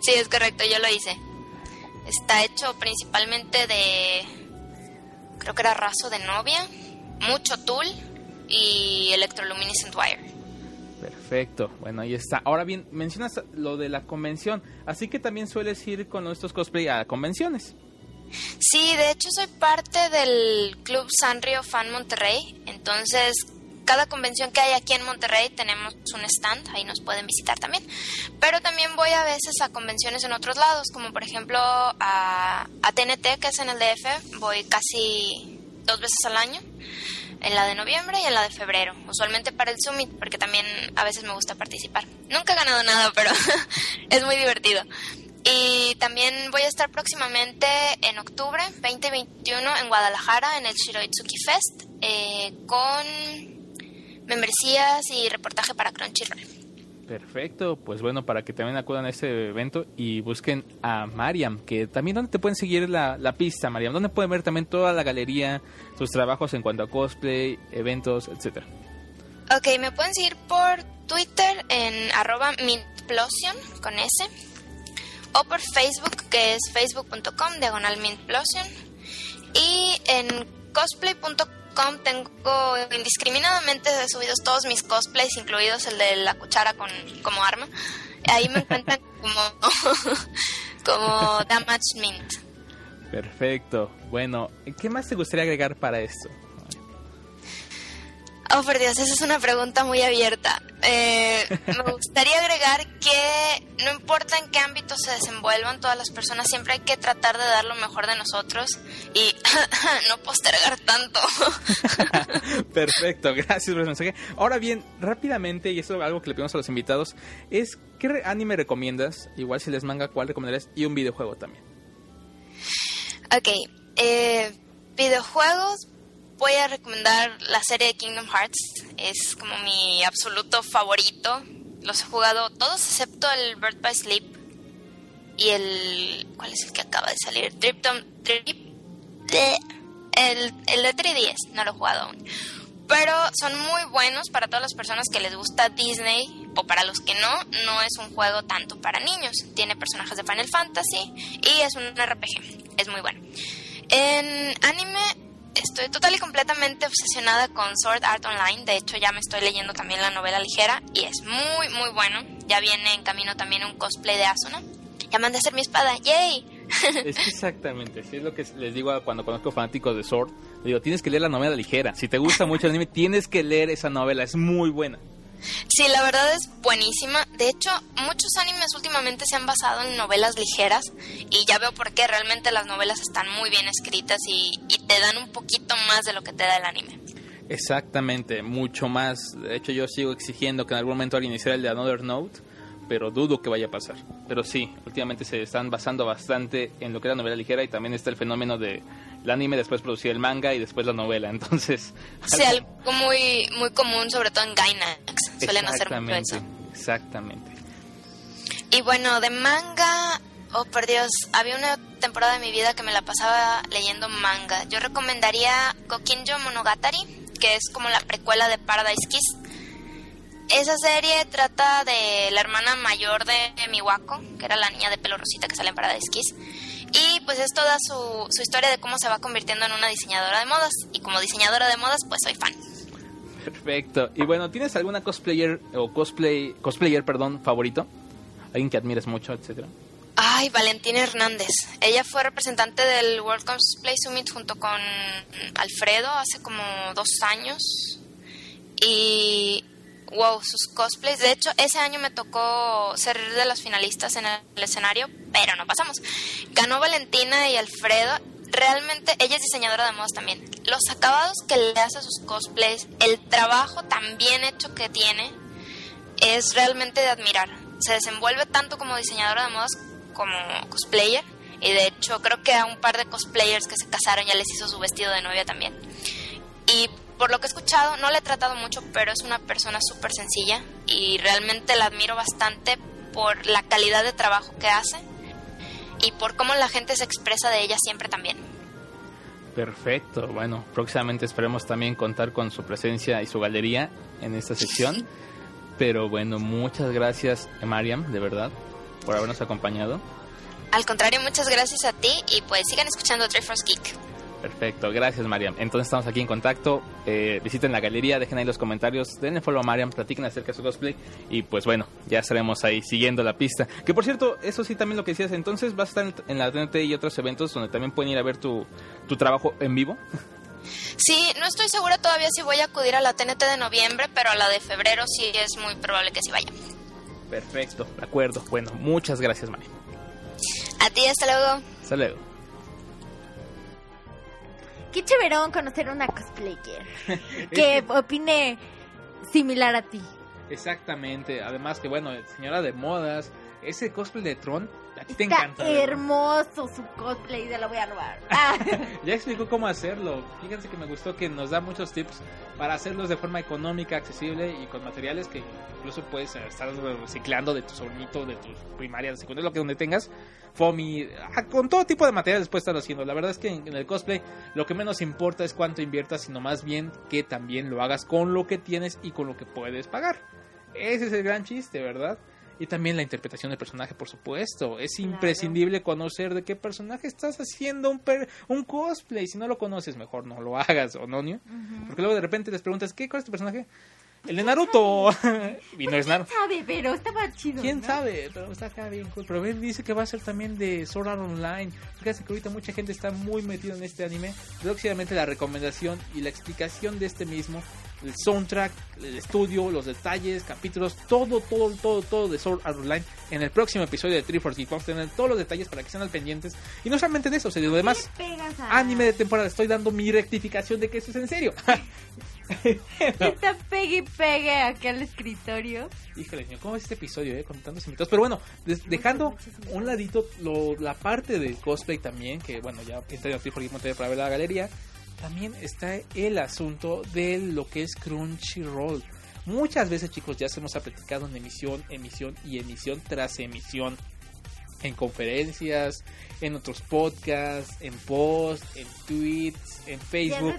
sí, es correcto, yo lo hice. Está hecho principalmente de, creo que era raso de novia, mucho tul y electroluminescent wire.
Perfecto, bueno, ahí está. Ahora bien, mencionas lo de la convención, así que también sueles ir con estos cosplay a convenciones.
Sí, de hecho soy parte del Club Sanrio Fan Monterrey, entonces cada convención que hay aquí en Monterrey tenemos un stand, ahí nos pueden visitar también. Pero también voy a veces a convenciones en otros lados, como por ejemplo a, a TNT, que es en el DF, voy casi dos veces al año, en la de noviembre y en la de febrero, usualmente para el Summit, porque también a veces me gusta participar. Nunca he ganado nada, [laughs] pero es muy divertido. Y también voy a estar próximamente en octubre 2021 en Guadalajara en el Shiroitsuki Fest eh, con membresías y reportaje para Crunchyroll.
Perfecto, pues bueno, para que también acudan a este evento y busquen a Mariam, que también donde te pueden seguir la, la pista, Mariam, donde pueden ver también toda la galería, tus trabajos en cuanto a cosplay, eventos, etcétera.
Ok, me pueden seguir por Twitter en arroba mintplosion con S o por Facebook que es facebook.com diagonal mintplosion y en cosplay.com tengo indiscriminadamente subidos todos mis cosplays incluidos el de la cuchara con como arma Ahí me encuentran [laughs] como, [laughs] como Damage Mint.
Perfecto. Bueno, ¿qué más te gustaría agregar para esto?
Oh, por Dios, esa es una pregunta muy abierta. Eh, me gustaría agregar que no importa en qué ámbito se desenvuelvan todas las personas, siempre hay que tratar de dar lo mejor de nosotros y [laughs] no postergar tanto. [laughs]
Perfecto, gracias por el mensaje. Ahora bien, rápidamente, y esto es algo que le pedimos a los invitados, es ¿qué anime recomiendas? Igual si les manga, ¿cuál recomendarías? Y un videojuego también.
ok, eh, videojuegos. Voy a recomendar la serie de Kingdom Hearts. Es como mi absoluto favorito. Los he jugado todos excepto el Bird by Sleep y el ¿cuál es el que acaba de salir? Trip Tom Trip el el de 3DS, no lo he jugado aún. Pero son muy buenos para todas las personas que les gusta Disney o para los que no, no es un juego tanto para niños. Tiene personajes de Final Fantasy y es un RPG. Es muy bueno. En anime estoy total y completamente obsesionada con Sword Art Online. De hecho, ya me estoy leyendo también la novela ligera y es muy, muy bueno. Ya viene en camino también un cosplay de Asuna. Ya mandé a hacer mi espada. ¡Yay! [laughs]
Es exactamente, sí es lo que les digo cuando conozco fanáticos de Sword. Digo, tienes que leer la novela ligera. Si te gusta mucho el anime, tienes que leer esa novela, es muy buena.
Sí, la verdad es buenísima. De hecho, muchos animes últimamente se han basado en novelas ligeras y ya veo por qué realmente las novelas están muy bien escritas y, y te dan un poquito más de lo que te da el anime.
Exactamente, mucho más. De hecho, yo sigo exigiendo que en algún momento alguien hiciera el de Another Note, pero dudo que vaya a pasar. Pero sí, últimamente se están basando bastante en lo que era novela ligera y también está el fenómeno de el anime, después producir el manga y después la novela. [laughs] Entonces,
Sí, algo muy, muy común, sobre todo en Gainax. Suelen hacer mucho eso.
exactamente.
Y bueno, de manga, oh por Dios, había una temporada de mi vida que me la pasaba leyendo manga. Yo recomendaría Kokinjo Monogatari, que es como la precuela de Paradise Kiss. Esa serie trata de la hermana mayor de Miwako, que era la niña de pelo rosita que sale en Paradise Kiss. Y pues es toda su, su historia de cómo se va convirtiendo en una diseñadora de modas. Y como diseñadora de modas, pues soy fan.
Perfecto. Y bueno, ¿tienes alguna cosplayer o cosplay cosplayer, perdón, favorito? Alguien que admires mucho, etcétera.
Ay, Valentina Hernández. Ella fue representante del World Cosplay Summit junto con Alfredo hace como dos años. Y wow, sus cosplays. De hecho, ese año me tocó ser de las finalistas en el escenario, pero no pasamos. Ganó Valentina y Alfredo. Realmente ella es diseñadora de modas también. Los acabados que le hace a sus cosplays, el trabajo tan bien hecho que tiene, es realmente de admirar. Se desenvuelve tanto como diseñadora de modas como cosplayer. Y de hecho creo que a un par de cosplayers que se casaron ya les hizo su vestido de novia también. Y por lo que he escuchado, no le he tratado mucho, pero es una persona súper sencilla y realmente la admiro bastante por la calidad de trabajo que hace y por cómo la gente se expresa de ella siempre también.
Perfecto. Bueno, próximamente esperemos también contar con su presencia y su galería en esta sección. [laughs] Pero bueno, muchas gracias, Mariam, de verdad, por habernos acompañado.
Al contrario, muchas gracias a ti y pues sigan escuchando Triforce Geek.
Perfecto, gracias Mariam. Entonces estamos aquí en contacto. Eh, visiten la galería, dejen ahí los comentarios, denle follow a Mariam, platiquen acerca de su cosplay. Y pues bueno, ya estaremos ahí siguiendo la pista. Que por cierto, eso sí también lo que decías, entonces vas a estar en la TNT y otros eventos donde también pueden ir a ver tu, tu trabajo en vivo.
Sí, no estoy segura todavía si voy a acudir a la TNT de noviembre, pero a la de febrero sí es muy probable que sí vaya.
Perfecto, de acuerdo. Bueno, muchas gracias Mariam.
A ti, hasta luego.
Hasta luego.
Qué chéverón conocer una cosplayer [laughs] que opine similar a ti.
Exactamente, además que bueno, señora de modas, ese cosplay de Tron, a ti te encanta. ¿verdad?
hermoso su cosplay, se lo voy a robar. [laughs] Ah.
Ya explicó cómo hacerlo. Fíjense que me gustó que nos da muchos tips para hacerlos de forma económica, accesible y con materiales que incluso puedes estar reciclando de tu sobrinito, de tu primaria, de secundaria, lo que donde tengas. Fomi, ah, con todo tipo de materiales puedes estarlo haciendo. La verdad es que en el cosplay lo que menos importa es cuánto inviertas, sino más bien que también lo hagas con lo que tienes y con lo que puedes pagar. Ese es el gran chiste, ¿verdad? Y también la interpretación del personaje, por supuesto. Es imprescindible conocer de qué personaje estás haciendo un, per- un cosplay. Si no lo conoces, mejor no lo [laughs] hagas, ¿o no, Nio? Porque luego de repente les preguntas, ¿qué, ¿cuál es tu personaje? El de Naruto. [laughs] y no es Naruto.
sabe, pero estaba chido.
¿Quién
¿no?
sabe? Pero está acá bien cool. Pero ven, dice que va a ser también de Sword Art Online. Fíjate que ahorita mucha gente está muy metida en este anime. Próximamente la recomendación y la explicación de este mismo. El soundtrack, el estudio, los detalles, capítulos, todo, todo, todo, todo de Sword Art Online. En el próximo episodio de 340 Geek vamos a tener todos los detalles para que estén al pendientes. Y no solamente de eso, sino además
¿Qué pegas a-
anime de temporada. Estoy dando mi rectificación de que esto es en serio. [laughs] [laughs]
Está pegue y pegue aquí al escritorio.
Híjole, señor, ¿cómo es este episodio, eh? Con tantos invitados. Pero bueno, dejando un ladito lo- la parte del cosplay también, que bueno, ya entré en Monterrey para ver la galería. También está el asunto de lo que es Crunchyroll. Muchas veces, chicos, ya se nos ha platicado en emisión, emisión y emisión tras emisión. En conferencias, en otros podcasts, en posts, en tweets, en Facebook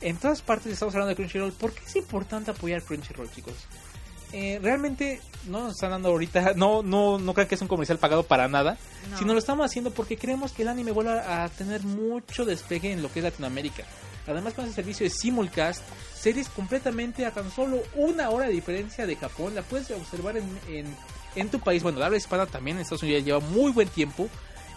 en todas partes estamos hablando de Crunchyroll. ¿Por qué es importante apoyar Crunchyroll, chicos? Eh, realmente no nos están dando ahorita, [laughs] no, no, no crean que es un comercial pagado para nada,
No.
sino lo estamos haciendo porque creemos que el anime vuelva a tener mucho despegue en lo que es Latinoamérica. Además con ese servicio de simulcast, series completamente a tan solo una hora de diferencia de Japón, la puedes observar en, en, en tu país, bueno, la habla hispana también en Estados Unidos lleva muy buen tiempo,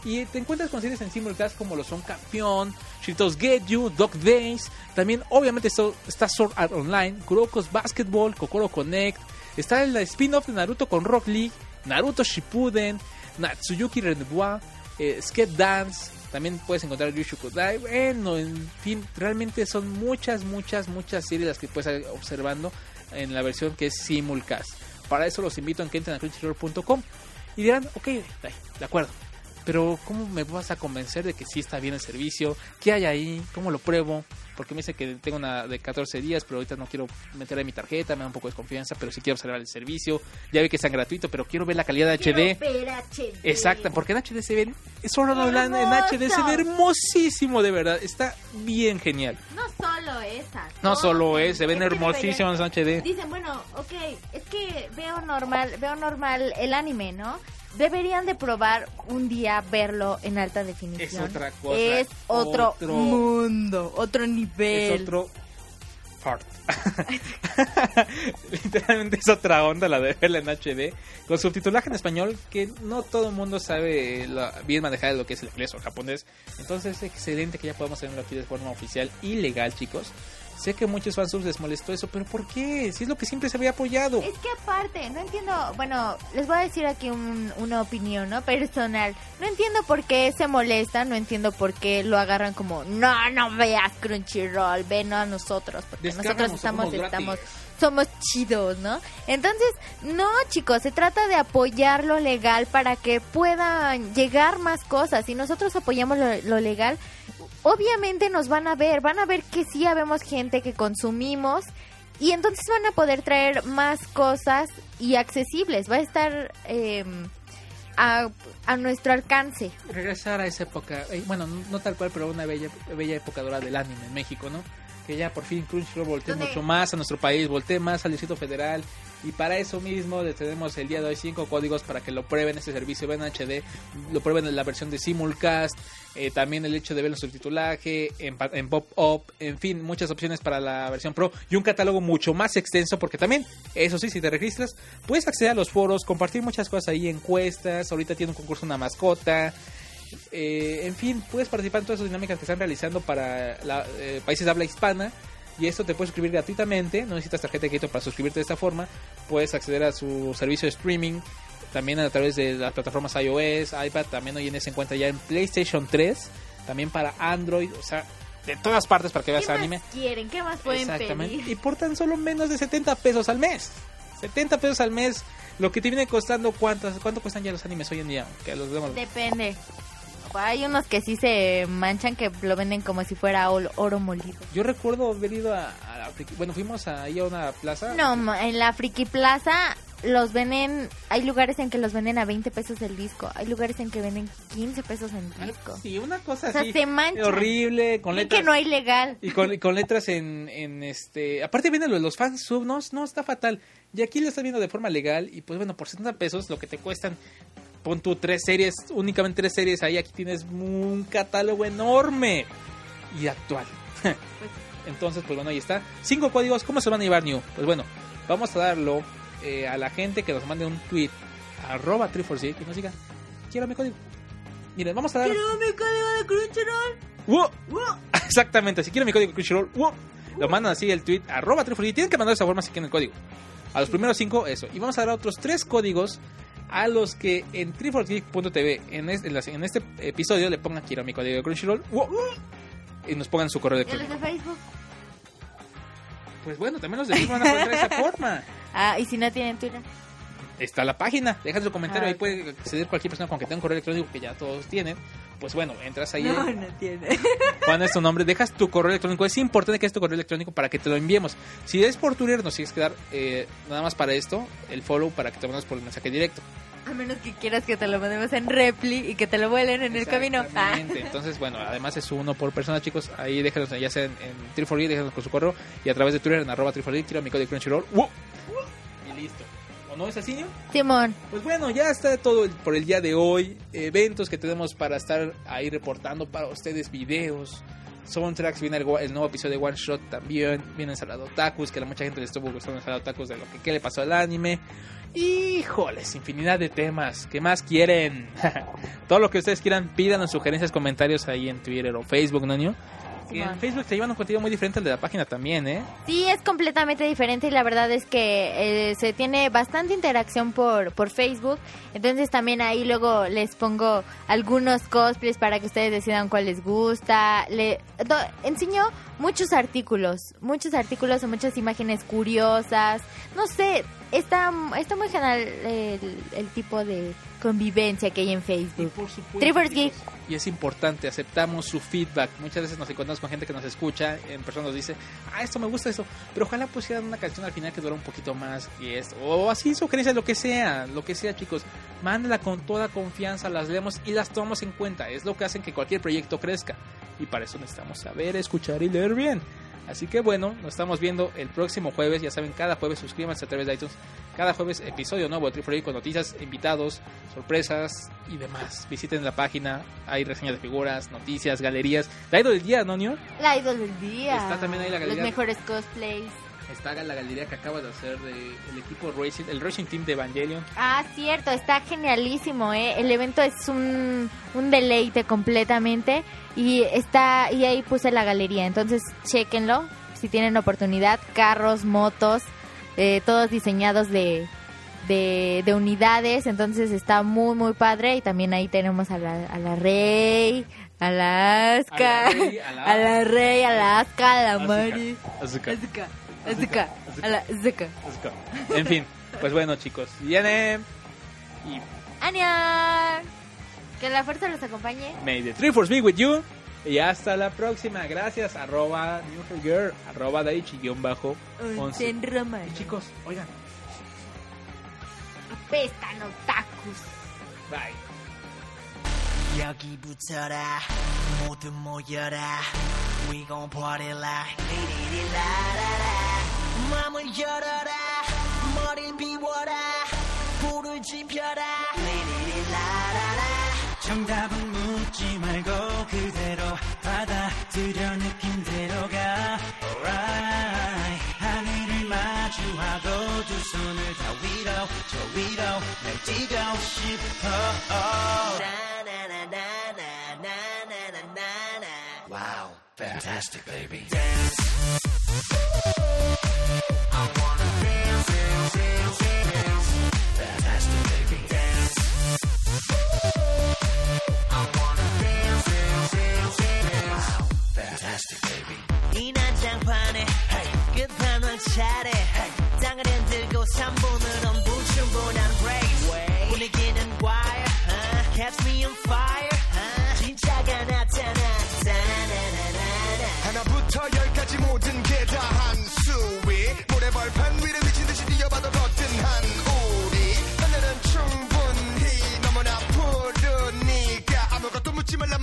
y te encuentras con series en simulcast como lo son Campeón, Shiritos Get You, Dog Days. También, obviamente, está Sword Art Online, Kuroko's Basketball, Kokoro Connect. Está el spin-off de Naruto con Rock League, Naruto Shippuden, Natsuyuki Renbois, eh, Skate Dance. También puedes encontrar Yushu Kodai. Bueno, en fin, realmente son muchas, muchas, muchas series las que puedes ir observando en la versión que es simulcast. Para eso los invito a que entren a crunchyroll.com y dirán, ok, de acuerdo. Pero ¿cómo me vas a convencer de que sí está bien el servicio? ¿Qué hay ahí? ¿Cómo lo pruebo? Porque me dice que tengo una de 14 días, pero ahorita no quiero meter ahí mi tarjeta, me da un poco de desconfianza, pero sí quiero observar el servicio. Ya vi que está gratuito, pero quiero ver la calidad de HD.
Ver HD.
Exacto, porque en HD se ven, solo hablando en HD se ve hermosísimo, de verdad. Está bien genial.
No solo esas.
No solo es, se ven
Es
hermosísimos en HD.
Dicen, bueno, ok, es que veo normal, veo normal el anime, ¿no? Deberían de probar un día verlo en alta definición.
Es otra cosa,
Es otro,
otro-
mundo, otro nivel.
Es otro. [laughs] Literalmente es otra onda la de verla en HD. Con subtitulaje en español, que no todo el mundo sabe la- bien manejar lo que es el inglés o el japonés. Entonces es excelente que ya podamos tenerlo aquí de forma oficial y legal, chicos. Sé que a muchos fans les molestó eso, pero ¿por qué? Si es lo que siempre se había apoyado.
Es que aparte, no entiendo, bueno, les voy a decir aquí un- una opinión, ¿no? Personal. No entiendo por qué se molestan, no entiendo por qué lo agarran como, no, no veas Crunchyroll, ven a nosotros, porque nosotros estamos, estamos, somos chidos, ¿no? Entonces, no, chicos, se trata de apoyar lo legal para que puedan llegar más cosas. Si nosotros apoyamos lo, lo legal, obviamente nos van a ver, van a ver que sí habemos gente que consumimos y entonces van a poder traer más cosas y accesibles. Va a estar eh, a, a nuestro alcance.
regresar a esa época, eh, bueno, no, tal cual, pero una bella, bella época dorada del anime en México, ¿no? Que ya por fin Crunchyroll voltee mucho más a nuestro país, voltee más al Distrito Federal. Y para eso mismo tenemos el día de hoy cinco códigos para que lo prueben este servicio, ven HD, lo prueben en la versión de Simulcast, eh, también el hecho de ver el subtitulaje, en pop-up, en fin, muchas opciones para la versión Pro y un catálogo mucho más extenso porque también, eso sí, si te registras, puedes acceder a los foros, compartir muchas cosas ahí, encuestas, ahorita tiene un concurso una mascota, eh, en fin, puedes participar en todas esas dinámicas que están realizando para la- eh, países de habla hispana. Y esto te puedes suscribir gratuitamente. No necesitas tarjeta de crédito para suscribirte de esta forma. Puedes acceder a su servicio de streaming. También a través de las plataformas iOS, iPad. También hoy en día se encuentra ya en PlayStation 3. También para Android. O sea, de todas partes para que
¿Qué
veas
más
anime.
quieren? ¿Qué más pueden
Exactamente.
pedir?
Y por tan solo menos de 70 pesos al mes. 70 pesos al mes. Lo que te viene costando, ¿cuántas, ¿cuánto cuestan ya los animes hoy en día? Que los.
Depende. Hay unos que sí se manchan que lo venden como si fuera oro molido.
Yo recuerdo haber ido a, a la friki- bueno, fuimos ahí a una plaza.
No, en la Friki Plaza los venden, hay lugares en que los venden a 20 pesos el disco, hay lugares en que venden 15 pesos el disco.
Sí, una cosa
O sea,
así.
se manchan.
Horrible, con
Y
letras.
que no hay legal.
Y con, y con letras en, en este. Aparte vienen los, los fans sub, no, no está fatal. Y aquí lo estás viendo de forma legal. Y pues bueno, por 70 pesos, lo que te cuestan, pon tú tres series, únicamente tres series. Ahí aquí tienes un catálogo enorme y actual. [laughs] Entonces, pues bueno, ahí está. Cinco códigos, ¿cómo se van a llevar, New? Pues bueno, vamos a darlo eh, a la gente que nos mande un tweet arroba 346 que nos diga quiero mi código. Miren, vamos a dar.
Quiero mi código de Crunchyroll.
¡Wow! [laughs] Exactamente, si quieren mi código Crunchyroll, ¡wow! lo mandan así el tweet arroba 346 tienen que mandar de esa forma si quieren el código. A los primeros cinco, eso. Y vamos a dar otros tres códigos a los que en 346.tv en, es- en, este episodio le pongan quiero mi código de Crunchyroll y nos pongan su correo
¿Y los
electrónico.
de Facebook?
Pues bueno, también los de Facebook van a poder de esa forma. [laughs]
Ah, y si no tienen Twitter.
Está la página, dejan su comentario,
Ah,
ahí puede acceder cualquier persona con que tenga un correo electrónico que ya todos tienen. Pues bueno, entras ahí,
No, no tiene. [laughs]
pones tu nombre, dejas tu correo electrónico. Es importante que es tu correo electrónico para que te lo enviemos. Si es por Twitter, nos tienes que dar eh, nada más para esto, el follow para que te mandes por el mensaje directo.
A menos que quieras que te lo mandemos en Repli y que te lo vuelen en el camino. Ah.
Exactamente. Entonces, bueno, además es uno por persona, chicos. Ahí déjanos, ya sea en, en 348, déjanos con su correo y a través de Twitter en arroba 348, tira mi código Crunchyroll. ¡Wow! Y listo. ¿O no es así, no?
Simón,
Pues bueno, ya está todo por el día de hoy. Eventos que tenemos para estar ahí reportando para ustedes, videos, soundtracks. Viene el, nuevo episodio de One Shot también. Viene Ensalada Otakus, que a mucha gente le estuvo gustando Ensalada Otakus de lo que qué le pasó al anime. Híjoles, infinidad de temas. ¿Qué más quieren? [laughs] todo lo que ustedes quieran, pídanos sugerencias, comentarios ahí en Twitter o Facebook, ¿no? Nio? En. Facebook te llevan un contenido muy diferente al de la página también, ¿eh?
Sí, es completamente diferente y la verdad es que eh, se tiene bastante interacción por, por Facebook. Entonces también ahí luego les pongo algunos cosplays para que ustedes decidan cuál les gusta. Le do- enseño muchos artículos, muchos artículos o muchas imágenes curiosas. No sé, está, está muy general el, el tipo de convivencia que hay en
Y
Facebook.
por supuesto.
Geek.
Y es importante, aceptamos su feedback. Muchas veces nos encontramos con gente que nos escucha, en persona nos dice, ah, esto me gusta esto, pero ojalá pusieran una canción al final que dura un poquito más y esto. O así sugerencias, lo que sea, lo que sea, chicos. Mándala con toda confianza, las leemos y las tomamos en cuenta. Es lo que hacen que cualquier proyecto crezca. Y para eso necesitamos saber, escuchar y leer bien. Así que bueno, nos estamos viendo el próximo jueves. Ya saben, cada jueves suscríbanse a través de iTunes. Cada jueves episodio nuevo de Triple con noticias, invitados, sorpresas y demás. Visiten la página, hay reseñas de figuras, noticias, galerías. La idol del día, ¿no, Nio?
La idol del día.
Está también ahí la
Los
galería.
mejores cosplays.
Está la galería que acaba de hacer del equipo Racing, el Racing Team de Evangelion.
Ah, cierto, está genialísimo, ¿eh? El evento es un, un deleite completamente y está y ahí puse la galería, entonces chequenlo si tienen oportunidad, carros, motos, eh, todos diseñados de, de, de unidades, entonces está muy muy padre. Y también ahí tenemos a la, a la Rey, a la Aska,
A la Rey, a la- [laughs]
a la Rey, a la a Mari,
Azuka,
Azuka, Azuka, a la. Azuka.
En fin, pues bueno, chicos, viene y
¡Ania! Que la fuerza los acompañe.
May the three force be with you. Y hasta la próxima. Gracias. Arroba Girl. Arroba Daichi guion bajo 11.
Onsen.
Y chicos, oigan.
Apestan otakus.
Bye.
여기 붙어라. 모두 모여라. We gon' party like 리리리라라라. 맘을 열어라. 머리를 비워라. 불을 지펴라. 리리리라라라. 정답은 묻지 말고 그대로 받아들여 느낌대로 가 Alright. 하늘을 마주하고 두 손을 다 위로 저 위로 날 뛰고 싶어. Wow, fantastic baby Dance I wanna dance, dance, dance, dance Fantastic baby Dance I wanna dance, dance, dance, dance Wow, fantastic baby 이 난장판에 끝판왕 차례 땅을 흔들고 3분을 엄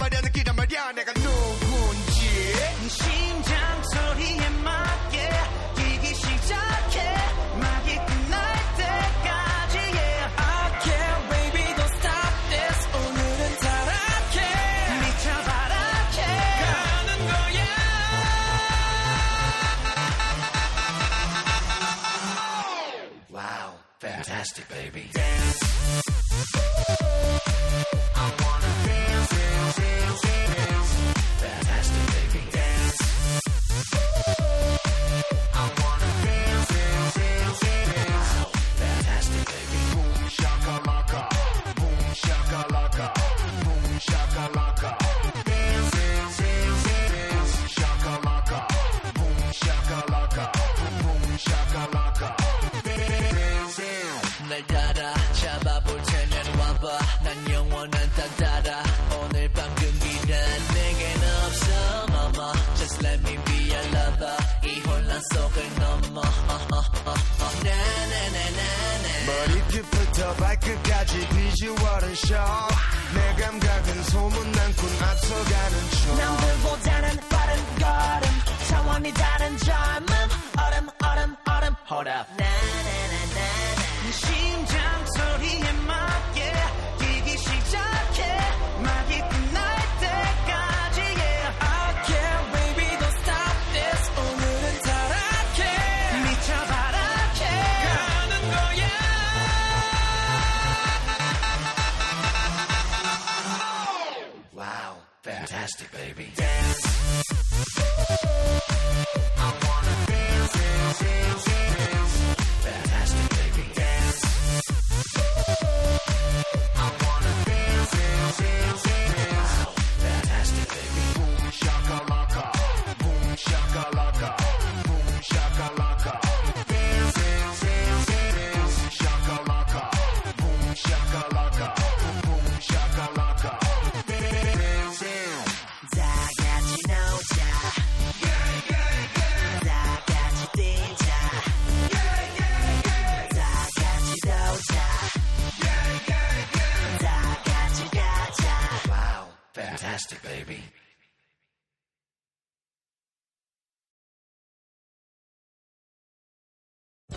말이야 느끼란 말이야 내가 누군지
심장 소리에 맞게 뛰기 시작해 막이 끝날 때까지 yeah. I can't baby don't stop this 오늘은 타락해 미쳐 바락해 가는 거야 Wow fantastic baby dance